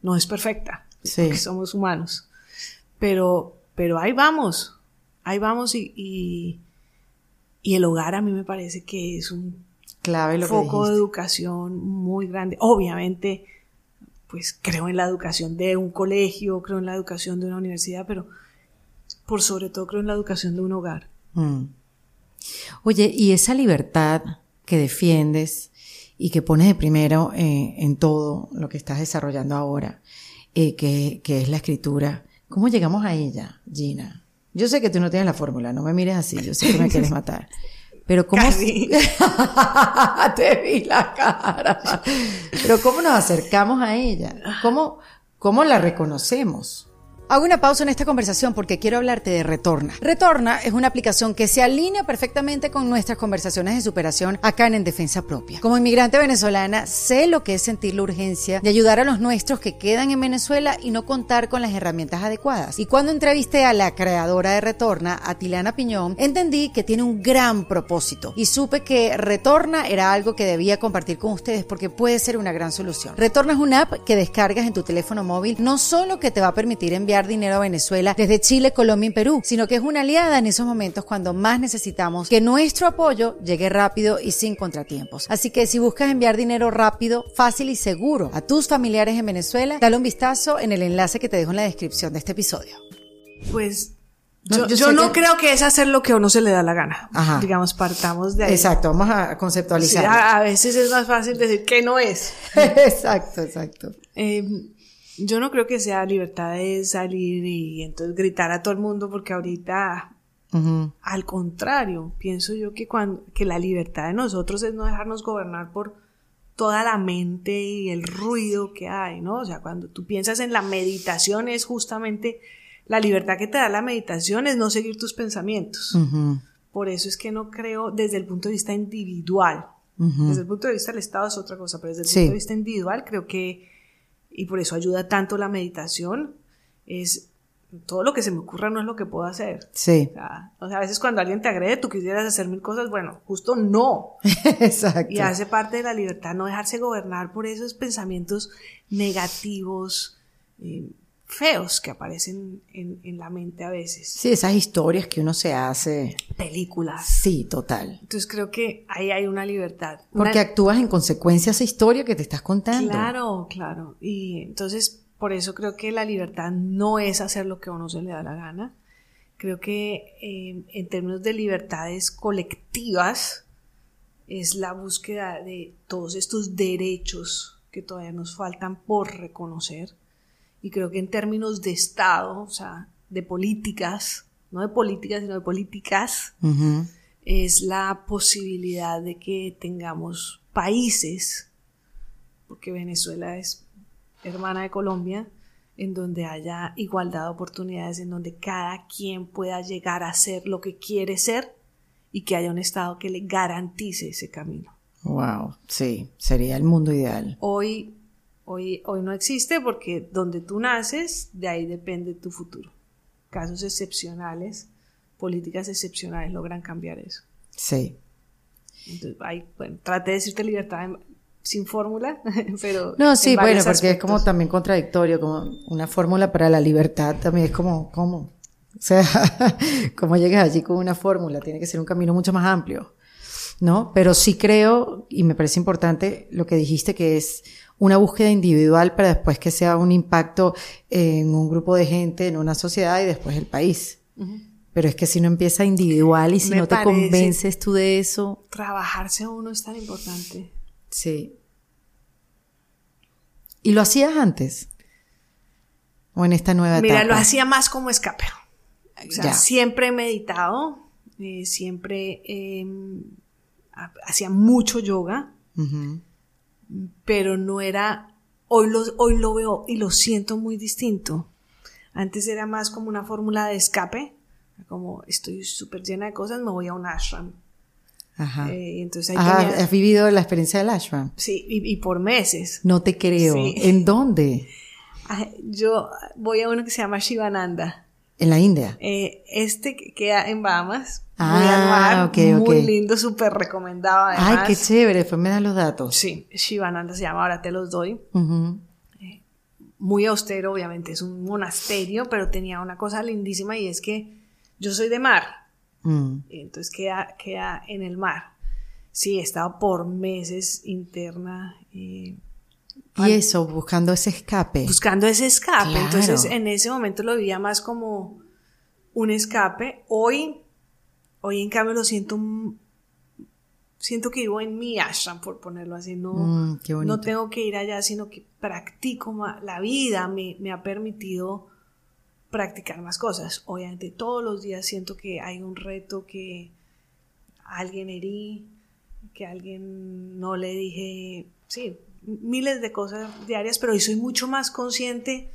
A: no es perfecta,
B: Sí.
A: porque somos humanos. Pero, pero ahí vamos, ahí vamos y, y, Y el hogar a mí me parece que es un
B: Clave lo que
A: foco de educación muy grande. Obviamente, pues creo en la educación de un colegio, creo en la educación de una universidad, pero por sobre todo creo en la educación de un hogar.
B: Mm. Oye, y esa libertad que defiendes y que pones de primero eh, en todo lo que estás desarrollando ahora, eh, que, que es la escritura, ¿cómo llegamos a ella, Gina? Yo sé que tú no tienes la fórmula, no me mires así, yo sé que me quieres matar. Pero ¿cómo?
A: Casi. *laughs*
B: Te vi la cara. Pero ¿cómo nos acercamos a ella? ¿Cómo, cómo la reconocemos? Hago una pausa en esta conversación porque quiero hablarte de Retorna. Retorna es una aplicación que se alinea perfectamente con nuestras conversaciones de superación acá en En Defensa Propia. Como inmigrante venezolana, sé lo que es sentir la urgencia de ayudar a los nuestros que quedan en Venezuela y no contar con las herramientas adecuadas. Y cuando entrevisté a la creadora de Retorna, a Tilana Piñón, entendí que tiene un gran propósito y supe que Retorna era algo que debía compartir con ustedes porque puede ser una gran solución. Retorna es una app que descargas en tu teléfono móvil, no solo que te va a permitir enviar dinero a Venezuela desde Chile, Colombia y Perú, sino que es una aliada en esos momentos cuando más necesitamos que nuestro apoyo llegue rápido y sin contratiempos. Así que si buscas enviar dinero rápido, fácil y seguro a tus familiares en Venezuela, dale un vistazo en el enlace que te dejo en la descripción de este episodio.
A: Pues
B: No,
A: yo,
B: yo
A: yo
B: sé
A: no
B: que-
A: creo que es hacer lo que a uno se le da la gana.
B: Ajá.
A: Digamos, partamos de ahí.
B: Exacto, vamos a
A: Sí,
B: conceptualizar.
A: a, a veces es más fácil decir que no es. *laughs*
B: exacto, exacto.
A: Eh, yo no creo que sea libertad de salir y entonces gritar a todo el mundo porque ahorita, al contrario, pienso yo que, cuando, que la libertad de nosotros es no dejarnos gobernar por toda la mente y el ruido que hay, ¿no? O sea, cuando tú piensas en la meditación es justamente la libertad que te da la meditación es no seguir tus pensamientos. Por eso es que no creo desde el punto de vista individual. Desde el punto de vista del Estado es otra cosa, pero desde el
B: Sí.
A: punto de vista individual creo que, y por eso ayuda tanto la meditación, es todo lo que se me ocurra no es lo que puedo hacer.
B: Sí,
A: O sea, o sea, a veces cuando alguien te agrede, tú quisieras hacer mil cosas, bueno, justo no. *laughs*
B: exacto.
A: Y hace parte de la libertad no dejarse gobernar por esos pensamientos negativos, eh, feos que aparecen en, en la mente a veces.
B: Sí, esas historias que uno se hace.
A: Películas.
B: Sí, total.
A: Entonces creo que ahí hay una libertad. Una-
B: Porque actúas en consecuencia a esa historia que te estás contando.
A: Claro, claro. Y entonces, por eso creo que la libertad no es hacer lo que a uno se le da la gana. Creo que eh, en términos de libertades colectivas es la búsqueda de todos estos derechos que todavía nos faltan por reconocer. Y creo que en términos de Estado, o sea, de políticas, no de políticas, sino de políticas, es la posibilidad de que tengamos países, porque Venezuela es hermana de Colombia, en donde haya igualdad de oportunidades, en donde cada quien pueda llegar a ser lo que quiere ser y que haya un Estado que le garantice ese camino.
B: Wow, sí, sería el mundo ideal.
A: Hoy, hoy, hoy no existe porque donde tú naces, de ahí depende tu futuro. Casos excepcionales, políticas excepcionales logran cambiar eso.
B: Sí.
A: Entonces, ahí, bueno, traté de decirte libertad en- sin fórmula, *laughs* pero.
B: No, sí, bueno, porque es como también contradictorio, como una fórmula para la libertad también es como, ¿cómo? O sea, *laughs* ¿cómo llegas allí con una fórmula? Tiene que ser un camino mucho más amplio, ¿no? Pero sí creo, y me parece importante lo que dijiste, que es una búsqueda individual para después que sea un impacto en un grupo de gente, en una sociedad y después el país. Pero es que si no empieza individual y si
A: Me
B: no te convences tú de eso,
A: Trabajarse a uno es tan importante.
B: Sí. ¿Y lo hacías antes? ¿O en esta nueva
A: Mira,
B: etapa?
A: lo hacía más como escape. O sea,
B: Ya.
A: siempre he meditado, eh, siempre eh, ha- hacía mucho yoga, pero no era. Hoy lo, hoy lo veo y lo siento muy distinto. Antes era más como una fórmula de escape, como estoy súper llena de cosas, me voy a un ashram.
B: Ajá.
A: Eh, entonces ahí
B: Ah,
A: tenía-
B: ¿Has vivido la experiencia del ashram?
A: Sí, y, y por meses.
B: No te creo.
A: Sí.
B: ¿En dónde?
A: Yo voy a uno que se llama Shivananda.
B: En la India.
A: Eh, este que queda en Bahamas. Muy
B: Ah,
A: anual,
B: ok,
A: muy lindo, súper recomendado. Además.
B: Ay, qué chévere. Después me das los datos.
A: Sí, Shivananda se llama, ahora te los doy.
B: Ujú.
A: Muy austero, obviamente, es un monasterio, pero tenía una cosa lindísima y es que yo soy de mar.
B: Mm.
A: Y entonces queda, queda en el mar. Sí, he estado por meses interna eh,
B: Y eso, buscando ese escape.
A: buscando ese escape.
B: Claro.
A: Entonces en ese momento lo vivía más como un escape. Hoy, hoy en cambio lo siento, siento que vivo en mi ashram, por ponerlo así. No,
B: Mm,
A: no tengo que ir allá, sino que practico ma- la vida, me, me ha permitido practicar más cosas. Obviamente todos los días siento que hay un reto que alguien herí, que alguien no le dije, sí, miles de cosas diarias, pero hoy soy mucho más consciente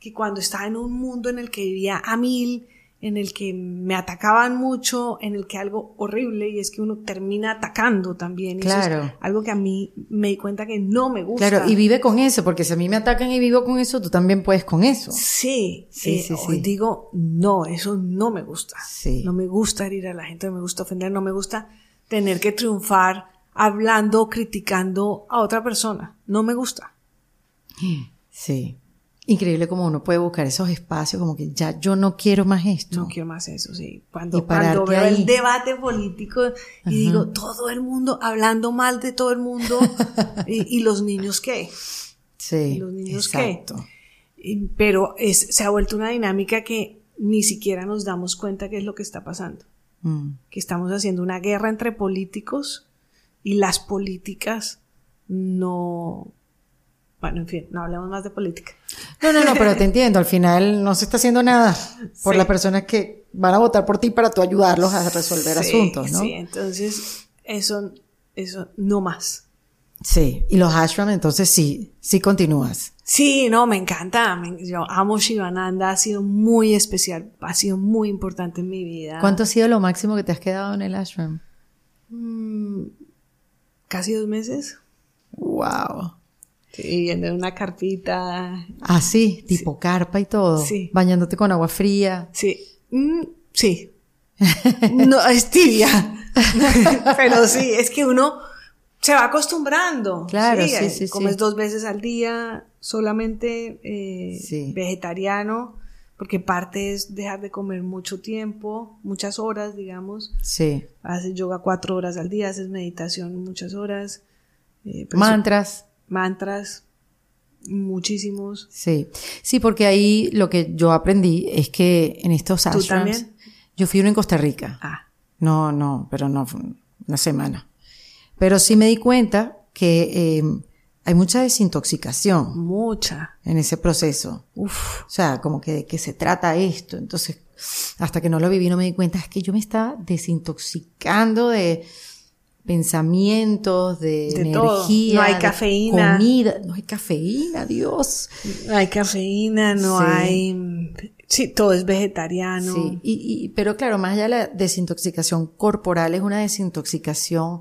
A: que cuando estaba en un mundo en el que vivía a mil, en el que me atacaban mucho, en el que algo horrible y es que uno termina atacando también. y eso es
B: Claro.
A: algo que a mí me di cuenta que no me gusta.
B: Claro, y vive con eso, porque si a mí me atacan y vivo con eso, tú también puedes con eso.
A: Sí,
B: Sí,
A: eh,
B: sí,
A: hoy
B: sí.
A: digo, no, eso no me gusta.
B: Sí.
A: No me gusta herir a la gente, no me gusta ofender, no me gusta tener que triunfar hablando, criticando a otra persona. No me gusta.
B: Sí. Increíble como uno puede buscar esos espacios, como que ya yo no quiero más esto.
A: No quiero más eso, sí. Cuando, cuando veo
B: ahí.
A: el debate político y digo, todo el mundo hablando mal de todo el mundo, *laughs* y, y los niños qué?
B: Sí.
A: ¿Los niños qué? Y- Pero es, se ha vuelto una dinámica que ni siquiera nos damos cuenta qué es lo que está pasando.
B: Mm.
A: que estamos haciendo una guerra entre políticos y las políticas no... Bueno, en fin, no hablemos más de política.
B: No, no, no, pero te *laughs* entiendo. Al final no se está haciendo nada por
A: Sí.
B: las personas que van a votar por ti para tú ayudarlos a resolver
A: Sí,
B: asuntos, ¿no?
A: Sí, entonces eso, eso no más.
B: Sí. Y los ashram, entonces sí, sí continúas.
A: Sí, no, me encanta. yo amo Shivananda, ha sido muy especial, ha sido muy importante en mi vida.
B: ¿Cuánto ha sido lo máximo que te has quedado en el ashram?
A: Mm, Casi dos meses.
B: Wow.
A: Sí, en una carpita.
B: Así, tipo carpa y todo.
A: Sí.
B: Bañándote con agua fría.
A: Sí, Mm, sí. *laughs* No, es tibia. *laughs* Pero sí, es que uno se va acostumbrando.
B: Claro, sí, sí, sí.
A: Comes dos veces al día, solamente eh,
B: Sí.
A: vegetariano, porque parte es dejar de comer mucho tiempo, muchas horas, digamos.
B: Sí.
A: Haces yoga cuatro horas al día, haces meditación muchas horas. eh, pero
B: Mantras.
A: Mantras, muchísimos.
B: Sí. Sí, porque ahí lo que yo aprendí es que en estos
A: ¿Tú
B: ashrams.
A: también?
B: Yo fui uno en Costa Rica.
A: Ah,
B: No, no, pero no, una semana. Pero sí me di cuenta que eh, hay mucha desintoxicación
A: mucha.
B: en ese proceso.
A: Uf.
B: O sea, como que de qué se trata esto. Entonces, hasta que no lo viví, no me di cuenta, es que yo me estaba desintoxicando de pensamientos, de,
A: De todo.
B: energía.
A: No hay
B: de
A: cafeína.
B: Comida. No hay cafeína, Dios.
A: No hay cafeína, no
B: Sí.
A: hay... Sí, todo es vegetariano.
B: Sí, y, y- pero claro, más allá de la desintoxicación corporal, es una desintoxicación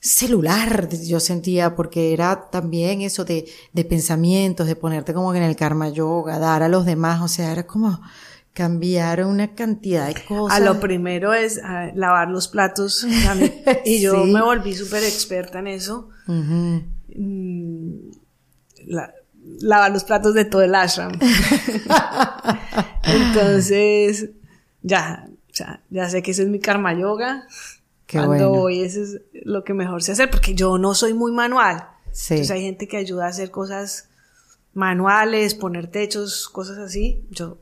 B: celular, yo sentía, porque era también eso de, de pensamientos, de ponerte como que en el karma yoga, dar a los demás, o sea, era como cambiar una cantidad de cosas.
A: A lo primero es lavar los platos. *laughs* y yo
B: Sí.
A: me volví súper experta en eso. La- lavar los platos de todo el ashram. *laughs* Entonces, ya, sea, ya sé que ese es mi karma yoga.
B: Qué
A: Cuando
B: bueno.
A: voy, eso es lo que mejor sé hacer, porque yo no soy muy manual.
B: Sí.
A: Entonces hay gente que ayuda a hacer cosas manuales, poner techos, cosas así. Yo,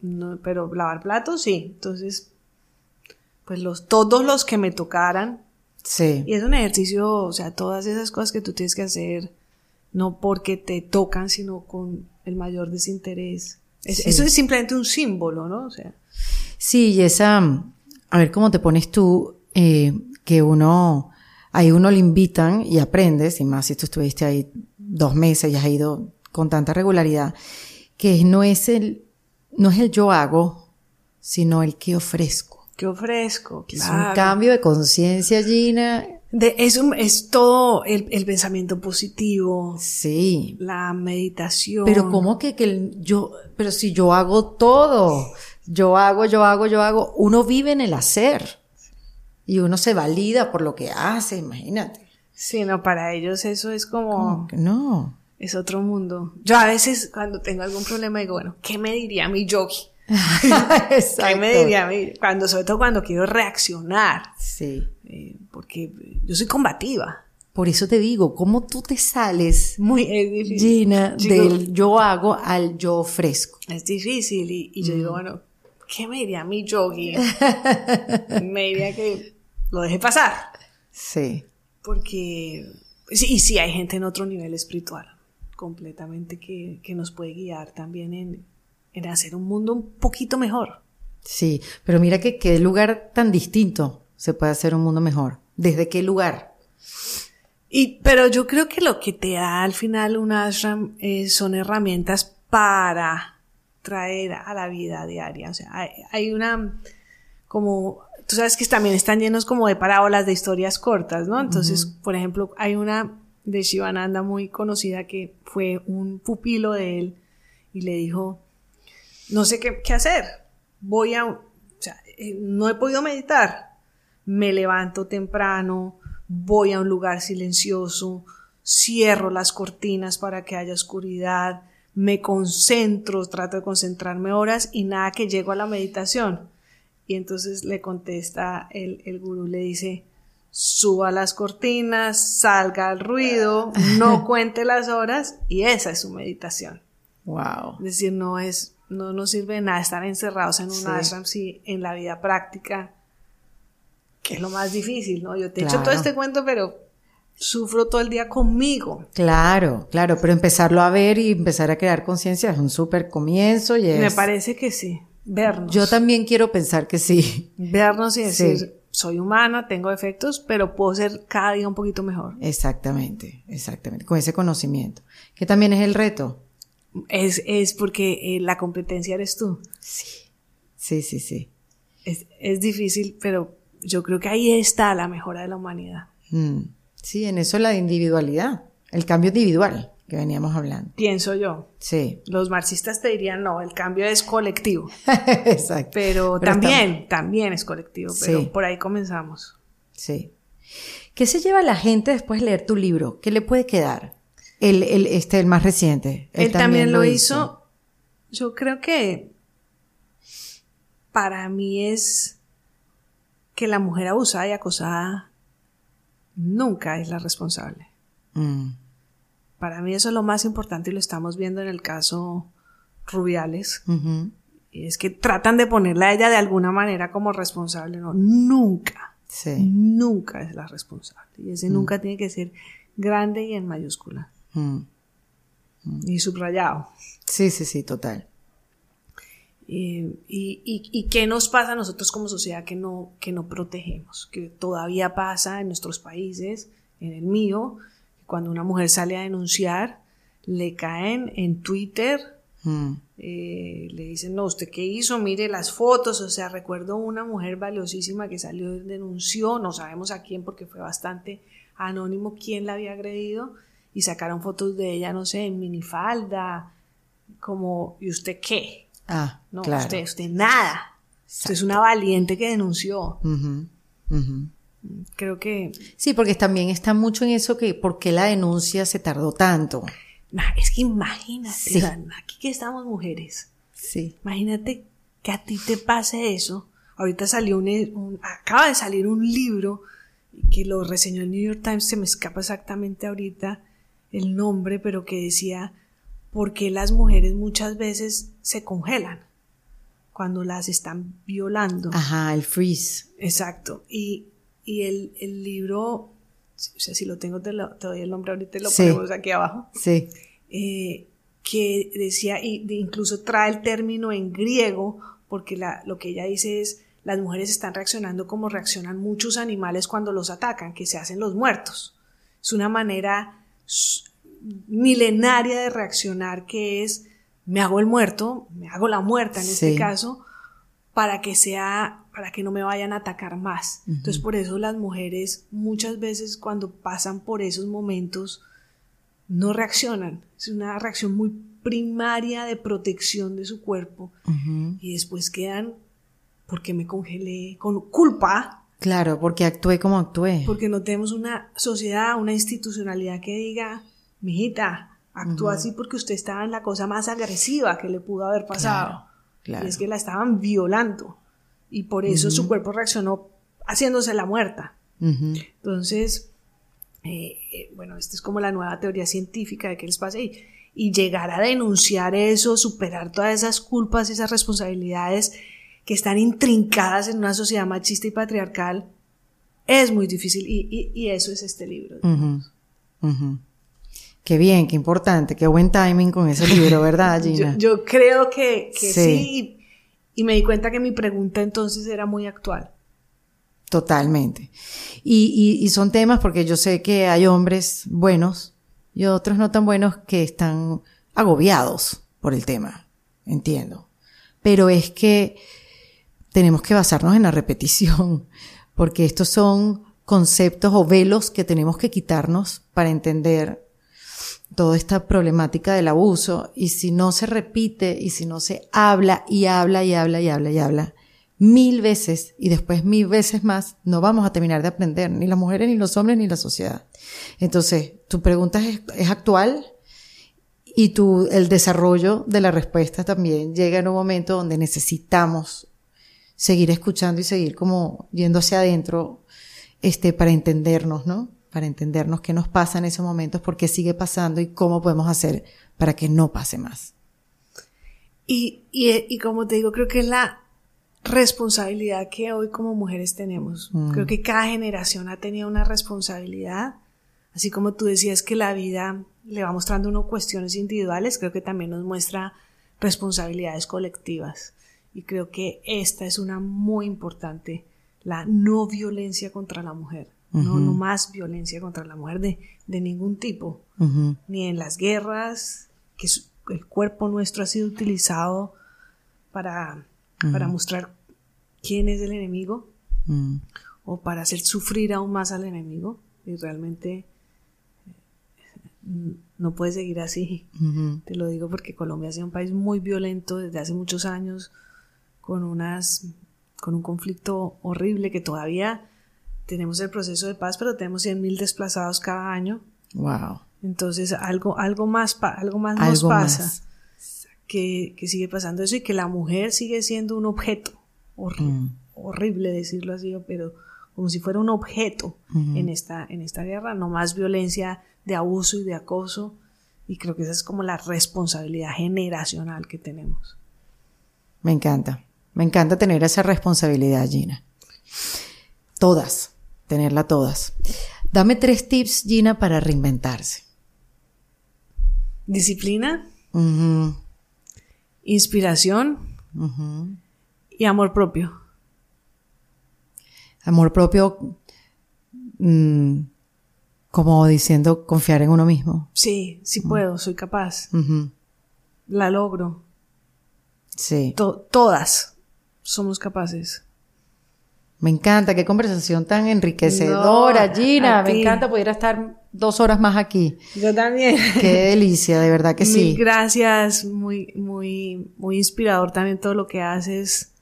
A: no, pero lavar platos, sí. Entonces, pues los, todos los que me tocaran.
B: Sí.
A: Y es un ejercicio, o sea, todas esas cosas que tú tienes que hacer, no porque te tocan, sino con el mayor desinterés. Es-
B: Sí.
A: Eso es simplemente un símbolo, ¿no? O sea,
B: Sí, y esa, a ver cómo te pones tú, eh, que uno, ahí uno le invitan y aprendes, y más si tú estuviste ahí dos meses y has ido con tanta regularidad, que no es el, no es el yo hago, sino el que ofrezco.
A: ¿qué ofrezco?
B: Es un
A: Claro.
B: cambio de conciencia, Gina.
A: De, es, un- es todo el, el pensamiento positivo,
B: Sí.
A: la meditación.
B: Pero cómo que, que el- yo, pero si yo hago todo, yo hago, yo hago, yo hago, uno vive en el hacer. Y uno se valida por lo que hace, imagínate.
A: Sí, no, para ellos eso es como,
B: ¿Cómo que no?
A: Es otro mundo. Yo a veces cuando tengo algún problema digo, bueno, ¿qué me diría mi yogi? *laughs* ¿Qué me diría mí? Cuando, sobre todo cuando quiero reaccionar.
B: Sí.
A: Eh, porque yo soy combativa.
B: Por eso te digo, ¿cómo tú te sales,
A: Muy es difícil.
B: Gina, del yo hago al yo ofrezco?
A: Es difícil y, y yo digo, bueno, ¿qué me diría mí, yogi? *laughs* me diría que lo deje pasar.
B: Sí.
A: Porque, sí, y sí hay gente en otro nivel espiritual, completamente, que, que nos puede guiar también en, en hacer un mundo un poquito mejor.
B: Sí, pero mira que qué lugar tan distinto se puede hacer un mundo mejor. ¿Desde qué lugar?
A: Y, pero yo creo que lo que te da al final un ashram eh, son herramientas para traer a la vida diaria. O sea, hay, hay, una, como, tú sabes que también están llenos como de parábolas de historias cortas, ¿no? Entonces, por ejemplo, hay una de Shivananda muy conocida que fue un pupilo de él y le dijo, no sé qué, qué hacer, voy a, o sea, eh, no he podido meditar, me levanto temprano, voy a un lugar silencioso, cierro las cortinas para que haya oscuridad, me concentro, trato de concentrarme horas y nada que llego a la meditación. Y entonces le contesta el, el gurú, le dice, suba las cortinas, salga el ruido, no *laughs* cuente las horas y esa es su meditación.
B: Wow.
A: Es decir, no es, no nos sirve de nada estar encerrados en un
B: Sí.
A: ashram si en la vida práctica, que es lo más difícil, ¿no? Yo te he hecho todo este cuento, pero sufro todo el día conmigo.
B: Claro, claro, pero empezarlo a ver y empezar a crear conciencia es un súper comienzo y es...
A: Me parece que sí. Vernos.
B: Yo también quiero pensar que sí.
A: Vernos y decir,
B: Sí.
A: Soy humana, tengo defectos, pero puedo ser cada día un poquito mejor.
B: Exactamente, exactamente, con ese conocimiento, que también es el reto.
A: Es, es porque eh, la competencia eres tú.
B: Sí, sí, sí, sí.
A: Es, es difícil, pero yo creo que ahí está la mejora de la humanidad.
B: Mm. Sí, en eso la individualidad, el cambio individual que veníamos hablando.
A: Pienso yo.
B: Sí,
A: Los marxistas te dirían, no, el cambio es colectivo. *laughs*
B: exacto.
A: Pero,
B: Pero
A: también, también es colectivo. Pero
B: Sí.
A: por ahí comenzamos.
B: Sí. ¿Qué se lleva la gente después de leer tu libro? ¿Qué le puede quedar? El, el, este, el más reciente.
A: Él, también, lo hizo. Yo creo que para mí es que la mujer abusada y acosada nunca es la responsable.
B: Mm,
A: Para mí eso es lo más importante y lo estamos viendo en el caso Rubiales. Y es que tratan de ponerla a ella de alguna manera como responsable. No, nunca,
B: Sí.
A: nunca es la responsable. Y ese nunca tiene que ser grande y en mayúscula.
B: Mm.
A: Y subrayado.
B: Sí, sí, sí, total.
A: Y, y- y qué nos pasa a nosotros como sociedad que no, que no protegemos? Que todavía pasa en nuestros países, en el mío, cuando una mujer sale a denunciar, le caen en Twitter,
B: Mm,
A: eh, le dicen, no, ¿usted qué hizo? Mire las fotos. O sea, recuerdo una mujer valiosísima que salió y denunció, no sabemos a quién porque fue bastante anónimo quién la había agredido, y sacaron fotos de ella, no sé, en minifalda, como, ¿y usted qué?
B: Ah,
A: No,
B: claro.
A: usted, usted nada. Usted es una valiente que denunció.
B: Ujú, ujú.
A: Creo que
B: Sí, porque también está mucho en eso que por qué la denuncia se tardó tanto.
A: es que imagínate,
B: Sí.
A: aquí que estamos mujeres,
B: Sí.
A: imagínate que a ti te pase eso. Ahorita salió un, un- acaba de salir un libro que lo reseñó el New York Times, se me escapa exactamente ahorita el nombre, pero que decía por qué las mujeres muchas veces se congelan cuando las están violando.
B: Ajá, el freeze.
A: Exacto. Y, y el, el libro, o sea, si lo tengo, te, lo- te doy el nombre ahorita y lo
B: Sí.
A: ponemos aquí abajo,
B: Sí.
A: eh, que decía, y de- incluso trae el término en griego, porque la, lo que ella dice es, las mujeres están reaccionando como reaccionan muchos animales cuando los atacan, que se hacen los muertos. Es una manera milenaria de reaccionar que es, me hago el muerto, me hago la muerta en este caso, para que sea, para que no me vayan a atacar más. Entonces, por eso las mujeres muchas veces cuando pasan por esos momentos no reaccionan. Es una reacción muy primaria de protección de su cuerpo y después quedan porque me congelé con culpa,
B: Claro, porque actué como actué.
A: porque no tenemos una sociedad, una institucionalidad que diga, mijita, actúa así porque usted estaba en la cosa más agresiva que le pudo haber pasado.
B: Claro,
A: Y es que la estaban violando. Y por eso su cuerpo reaccionó haciéndose la muerta. Entonces, eh, eh, bueno, esta es como la nueva teoría científica de qué les pasa y, y llegar a denunciar eso, superar todas esas culpas, esas responsabilidades que están intrincadas en una sociedad machista y patriarcal, es muy difícil y, y, eso es este libro.
B: Qué bien, qué importante, qué buen timing con ese libro, ¿verdad, *laughs* Gina?
A: yo, creo que, que sí. Y, me di cuenta que mi pregunta entonces era muy actual.
B: Totalmente. Y, y, son temas porque yo sé que hay hombres buenos y otros no tan buenos que están agobiados por el tema. Entiendo. Pero es que tenemos que basarnos en la repetición, porque estos son conceptos o velos que tenemos que quitarnos para entender toda esta problemática del abuso. Y si no se repite y si no se habla y habla y habla y habla y habla, mil veces y después mil veces más, no vamos a terminar de aprender, ni las mujeres, ni los hombres, ni la sociedad. Entonces, tu pregunta es, actual y tu, el desarrollo de la respuesta también llega en un momento donde necesitamos seguir escuchando y seguir como yendo hacia adentro, este, para entendernos, ¿no? Para entendernos qué nos pasa en esos momentos, por qué sigue pasando y cómo podemos hacer para que no pase más.
A: Y, y, y como te digo, creo que es la responsabilidad que hoy como mujeres tenemos. Mm. Creo que cada generación ha tenido una responsabilidad. Así como tú decías que la vida le va mostrando uno cuestiones individuales, creo que también nos muestra responsabilidades colectivas. Y creo que esta es una muy importante, la no violencia contra la mujer. No, no más violencia contra la mujer de, de ningún tipo. Ni en las guerras, que el cuerpo nuestro ha sido utilizado para, para mostrar quién es el enemigo mm. o para hacer sufrir aún más al enemigo y realmente eh, no puede seguir así. Te lo digo porque Colombia ha sido un país muy violento desde hace muchos años con unas con un conflicto horrible que todavía tenemos el proceso de paz, pero tenemos 100.000 desplazados cada año.
B: Wow.
A: Entonces algo algo más algo más nos pasa. Que, que sigue pasando eso y que la mujer sigue siendo un objeto Mm. horrible decirlo así, pero como si fuera un objeto en, esta, en esta guerra, no más violencia de abuso y de acoso. Y creo que esa es como la responsabilidad generacional que tenemos.
B: Me encanta, me encanta tener esa responsabilidad, Gina. Todas, tenerla todas. Dame tres tips, Gina, para reinventarse.
A: Disciplina. Inspiración y amor propio.
B: Amor propio, mm, como diciendo confiar en uno mismo.
A: Sí, sí puedo, soy capaz. La logro.
B: Sí.
A: todas somos capaces.
B: Me encanta, qué conversación tan enriquecedora, Gina. Me encanta poder estar dos horas más aquí.
A: Yo también. *laughs*
B: Qué delicia, de verdad que sí.
A: Gracias, muy, muy, muy inspirador también todo lo que haces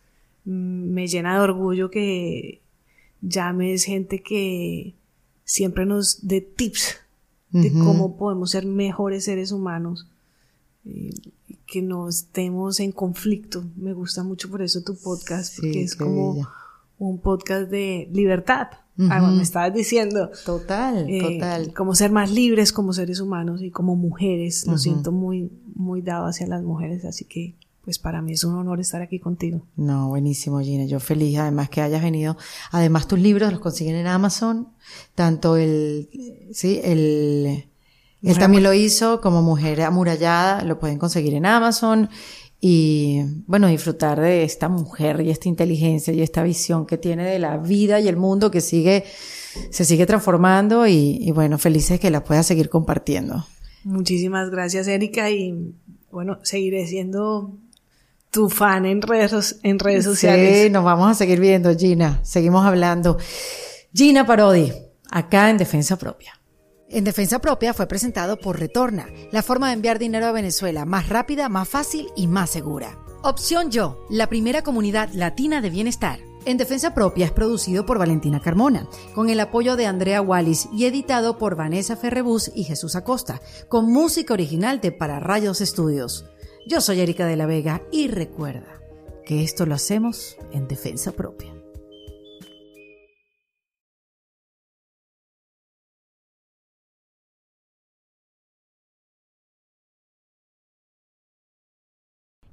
A: me llena de orgullo que llames gente que siempre nos dé tips de cómo podemos ser mejores seres humanos, eh, que no estemos en conflicto. Me gusta mucho por eso tu podcast, porque es como un podcast de libertad. Ah, me estabas diciendo.
B: Total, eh, total.
A: Como ser más libres como seres humanos y como mujeres. Lo siento muy, muy dado hacia las mujeres, así que pues para mí es un honor estar aquí contigo.
B: No, buenísimo, Gina. Yo feliz, además que hayas venido. Además, tus libros los consiguen en Amazon. Tanto el, sí, el, él también lo hizo como Mujer Amurallada, lo pueden conseguir en Amazon. Y bueno, disfrutar de esta mujer y esta inteligencia y esta visión que tiene de la vida y el mundo que sigue, se sigue transformando y, y bueno, felices que la pueda seguir compartiendo.
A: Muchísimas gracias, Erika, y bueno, seguiré siendo tu fan en redes, en redes sociales.
B: Sí, nos vamos a seguir viendo, Gina. Seguimos hablando. Gina Parodi, acá en Defensa Propia. En Defensa Propia fue presentado por Retorna, la forma de enviar dinero a Venezuela más rápida, más fácil y más segura. Opción Yo, la primera comunidad latina de bienestar. En Defensa Propia es producido por Valentina Carmona, con el apoyo de Andrea Wallis y editado por Vanessa Ferrebus y Jesús Acosta, con música original de Para Rayos Estudios. Yo soy Erika de la Vega y recuerda, que esto lo hacemos en defensa propia.